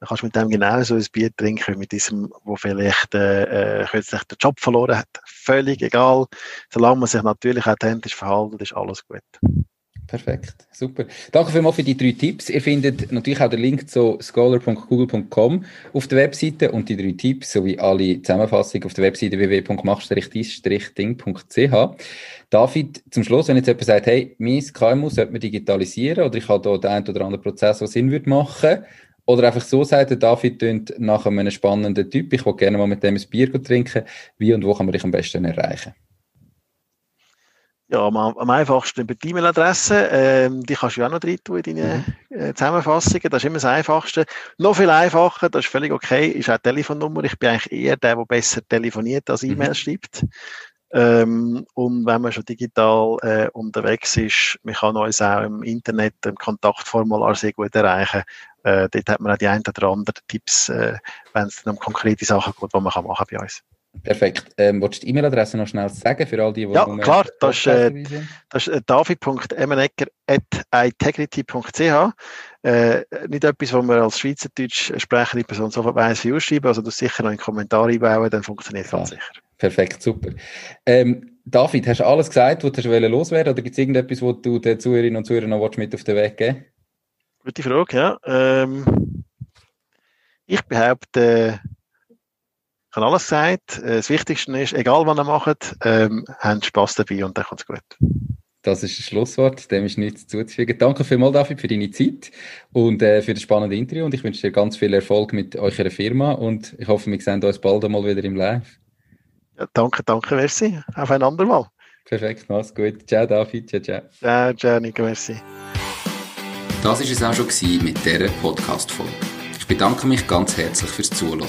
dann kannst du mit dem genauso ein Bier trinken wie mit diesem, wo vielleicht äh, äh, kürzlich den Job verloren hat. Völlig egal. Solange man sich natürlich authentisch verhält, ist alles gut. Perfekt, super. Danke vielmals für die drei Tipps. Ihr findet natürlich auch den Link zu scholar.google.com auf der Webseite und die drei Tipps sowie alle Zusammenfassungen auf der Webseite www.mach-ding.ch. David, zum Schluss, wenn jetzt jemand sagt, hey, mein KMU sollte man digitalisieren oder ich habe da den einen oder anderen Prozess, der Sinn würde machen, oder einfach so sagt, der David nach einem spannenden Typ, ich will gerne mal mit dem ein Bier trinken, wie und wo kann man dich am besten erreichen? Ja, am, am einfachsten über die E-Mail-Adresse. Ähm, die kannst du auch noch drin tun in deine mhm. äh, Zusammenfassungen. Das ist immer das Einfachste. Noch viel einfacher, das ist völlig okay, ist auch die Telefonnummer. Ich bin eigentlich eher der, der besser telefoniert als E-Mail mhm. schreibt. Ähm, und wenn man schon digital äh, unterwegs ist, man kann uns auch im Internet im Kontaktformular sehr gut erreichen. Äh, dort hat man auch die ein oder anderen Tipps, äh, wenn es dann um konkrete Sachen geht, die man kann machen bei uns. Perfekt. Ähm, willst du die E-Mail-Adresse noch schnell sagen für all die, die Ja, klar. Das ist, äh, das ist äh, david.emenecker.integrity.ch äh, Nicht etwas, was man als Schweizerdeutsch sprechende Person sofort weiss, wie ausschreiben. Also, du sicher noch in Kommentare einbauen, dann funktioniert es ganz sicher. Perfekt, super. Ähm, David, hast du alles gesagt, was du loswerden oder gibt es irgendetwas, was du den Zuhörerinnen und Zuhörern noch mit auf den Weg geben Gute Frage, ja. Ähm, ich behaupte, ich habe alles gesagt. Äh, das Wichtigste ist, egal was ihr macht, ähm, habt Spass dabei und dann kommt es gut. Das ist das Schlusswort, dem ist nichts zuzufügen. Danke vielmals, David, für deine Zeit und äh, für das spannende Interview und ich wünsche dir ganz viel Erfolg mit eurer Firma und ich hoffe, wir sehen uns bald einmal wieder im Live. Ja, danke, danke, merci. Auf ein andermal. Perfekt, mach's gut. Ciao, David. Ciao, ciao. Ciao, ciao, Nico, merci. Das war es auch schon mit dieser Podcast-Folge. Ich bedanke mich ganz herzlich fürs Zuhören.